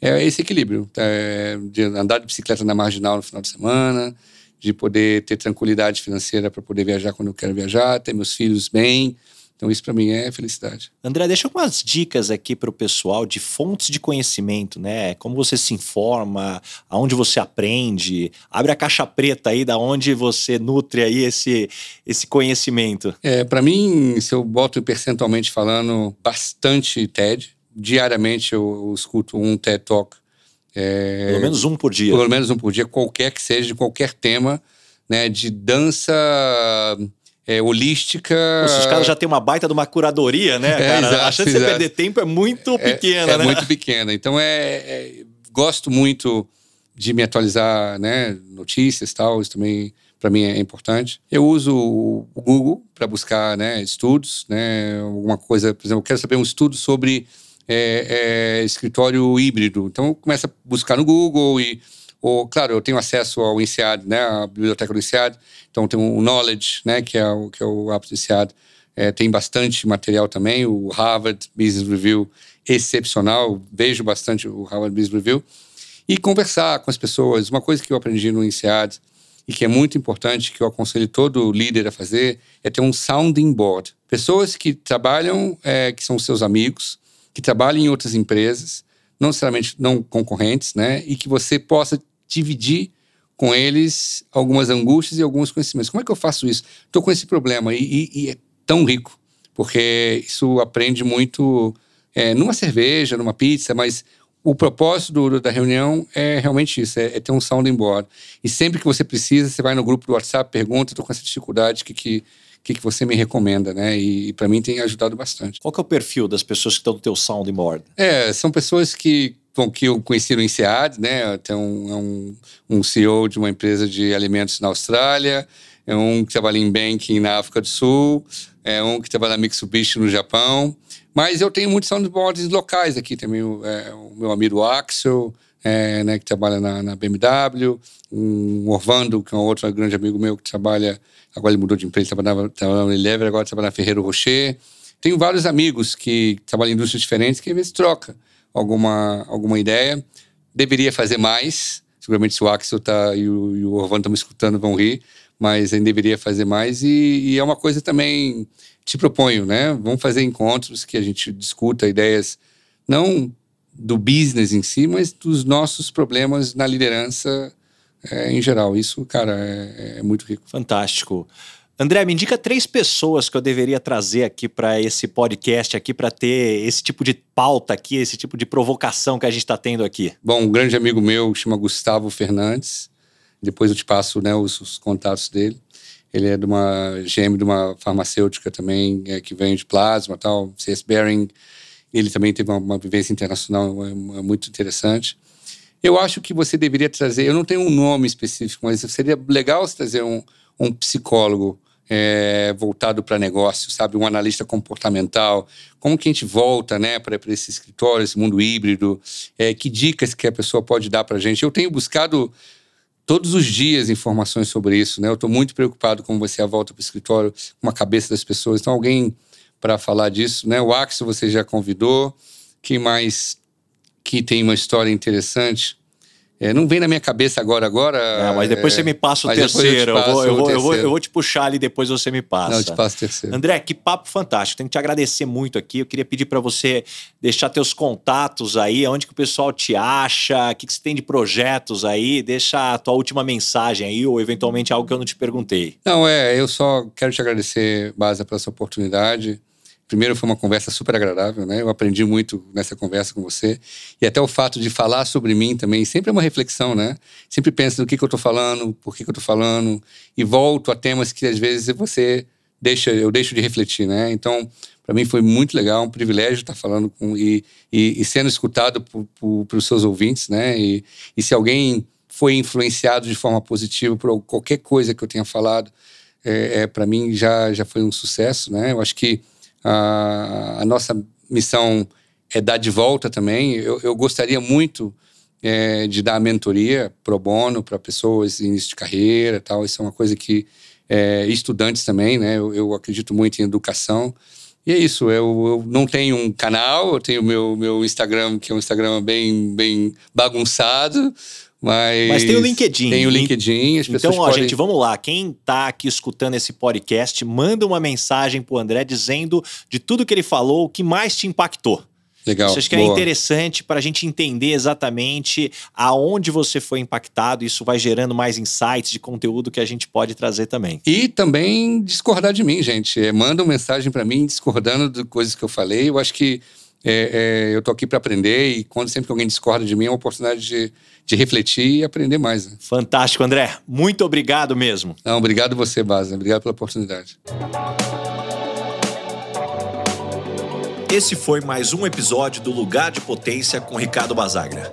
é esse equilíbrio é, de andar de bicicleta na marginal no final de semana, de poder ter tranquilidade financeira para poder viajar quando eu quero viajar, ter meus filhos bem, então, isso para mim é felicidade. André, deixa algumas dicas aqui para o pessoal de fontes de conhecimento, né? Como você se informa, aonde você aprende. Abre a caixa preta aí, da onde você nutre aí esse, esse conhecimento. É, para mim, se eu boto percentualmente falando, bastante TED. Diariamente eu, eu escuto um TED Talk. É, pelo menos um por dia. Pelo menos um por dia, qualquer que seja, de qualquer tema, né? De dança é, holística. Os caras já têm uma baita de uma curadoria, né, é? Exato, a chance de você perder tempo é muito é, pequena, é, né? É muito pequena. Então, é, é, gosto muito de me atualizar, né? Notícias e tal, isso também para mim é importante. Eu uso o Google para buscar né, estudos, né? Alguma coisa, por exemplo, eu quero saber um estudo sobre é, é, escritório híbrido. Então, eu começo a buscar no Google e ou, claro, eu tenho acesso ao INSEAD, né, a biblioteca do INSEAD, então tem o Knowledge, né, que é o, que é o app do INSEAD, é, tem bastante material também, o Harvard Business Review, excepcional, vejo bastante o Harvard Business Review, e conversar com as pessoas. Uma coisa que eu aprendi no INSEAD e que é muito importante, que eu aconselho todo líder a fazer, é ter um sounding board. Pessoas que trabalham, é, que são seus amigos, que trabalham em outras empresas, não necessariamente não concorrentes, né? E que você possa dividir com eles algumas angústias e alguns conhecimentos. Como é que eu faço isso? Estou com esse problema e, e, e, é tão rico, porque isso aprende muito é, numa cerveja, numa pizza, mas o propósito do, da reunião é realmente isso, é, é, ter um sounding board. E sempre que você precisa, você vai no grupo do WhatsApp, pergunta, estou com essa dificuldade, o que, que, que, que você me recomenda, né? E, e para mim tem ajudado bastante. Qual que é o perfil das pessoas que estão no teu sounding board? É, são pessoas que bom, que eu conheci no INSEAD, né? Tem um, é um, um CEO de uma empresa de alimentos na Austrália, é um que trabalha em banking na África do Sul, é um que trabalha na Mitsubishi no Japão. Mas eu tenho muitos soundboards locais aqui também. É, o meu amigo Axel, é, né, que trabalha na, na, BMW, um Orvando, que é um outro grande amigo meu que trabalha agora ele mudou de emprego, trabalhava, trabalhava no Elever, agora trabalha na Ferreiro Rocher. Tenho vários amigos que trabalham em indústrias diferentes que às vezes troca alguma, alguma ideia. Deveria fazer mais. Seguramente se o Axel tá, e o, e o Orvando estão me escutando vão rir, mas ainda deveria fazer mais. E, e, é uma coisa também, te proponho, né? Vamos fazer encontros que a gente discuta ideias, não do business em si, mas dos nossos problemas na liderança é, em geral. Isso, cara, é, é muito rico. Fantástico. André, me indica três pessoas que eu deveria trazer aqui para esse podcast aqui para ter esse tipo de pauta aqui, esse tipo de provocação que a gente está tendo aqui. Bom, um grande amigo meu chama Gustavo Fernandes. Depois eu te passo né, os, os contatos dele. Ele é de uma GM de uma farmacêutica também é, que vende plasma, tal, CS Bearing. Ele também teve uma, uma vivência internacional é, é muito interessante. Eu acho que você deveria trazer, eu não tenho um nome específico, mas seria legal você trazer um, um psicólogo é, voltado para negócio, sabe? Um analista comportamental. Como que a gente volta né, para esse escritório, esse mundo híbrido? É, que dicas que a pessoa pode dar para a gente? Eu tenho buscado todos os dias informações sobre isso, né? Eu estou muito preocupado com você a volta para o escritório, com a cabeça das pessoas. Então, alguém para falar disso, né? O Axel você já convidou. Quem mais que tem uma história interessante. É, não vem na minha cabeça agora, agora. Não, mas depois é, você me passa o terceiro. Eu, eu, vou, eu, vou, eu, vou, eu vou te puxar ali, depois você me passa. Não, eu te passo o terceiro. André, que papo fantástico. Tenho que te agradecer muito aqui. Eu queria pedir para você deixar teus contatos aí, onde que o pessoal te acha, o que, que você tem de projetos aí. Deixa a tua última mensagem aí, ou eventualmente algo que eu não te perguntei. Não, é, eu só quero te agradecer, Baza, pela essa oportunidade. Primeiro, foi uma conversa super agradável, né? Eu aprendi muito nessa conversa com você. E até o fato de falar sobre mim também sempre é uma reflexão, né? Sempre penso no que, que eu estou falando, por que, que eu estou falando, e volto a temas que às vezes você deixa, eu deixo de refletir, né? Então, para mim foi muito legal, um privilégio estar falando com e, e, e sendo escutado por, pelos seus ouvintes, né? E, e se alguém foi influenciado de forma positiva por qualquer coisa que eu tenha falado, é, é para mim já, já foi um sucesso, né? Eu acho que a, nossa missão é dar de volta também. Eu, eu gostaria muito é, de dar mentoria pro bono para pessoas em início de carreira tal. Isso é uma coisa que é, estudantes também, né? Eu, eu, acredito muito em educação. E é isso, eu, eu, não tenho um canal, eu tenho meu meu Instagram, que é um Instagram bem, bem bagunçado, mas, Mas tem o LinkedIn. Tem o LinkedIn. As então, ó, podem... gente, vamos lá. Quem tá aqui escutando esse podcast, manda uma mensagem pro André dizendo de tudo que ele falou, o que mais te impactou. Legal. Isso acho que é Boa. é interessante para a gente entender exatamente aonde você foi impactado. Isso vai gerando mais insights de conteúdo que a gente pode trazer também. E também discordar de mim, gente. É, manda uma mensagem para mim discordando de coisas que eu falei. Eu acho que é, é, eu tô aqui para aprender e quando sempre que alguém discorda de mim é uma oportunidade de, de refletir e aprender mais. Né? Fantástico, André. Muito obrigado mesmo. Não, obrigado você, Baza. Obrigado pela oportunidade. Esse foi mais um episódio do Lugar de Potência com Ricardo Basagra.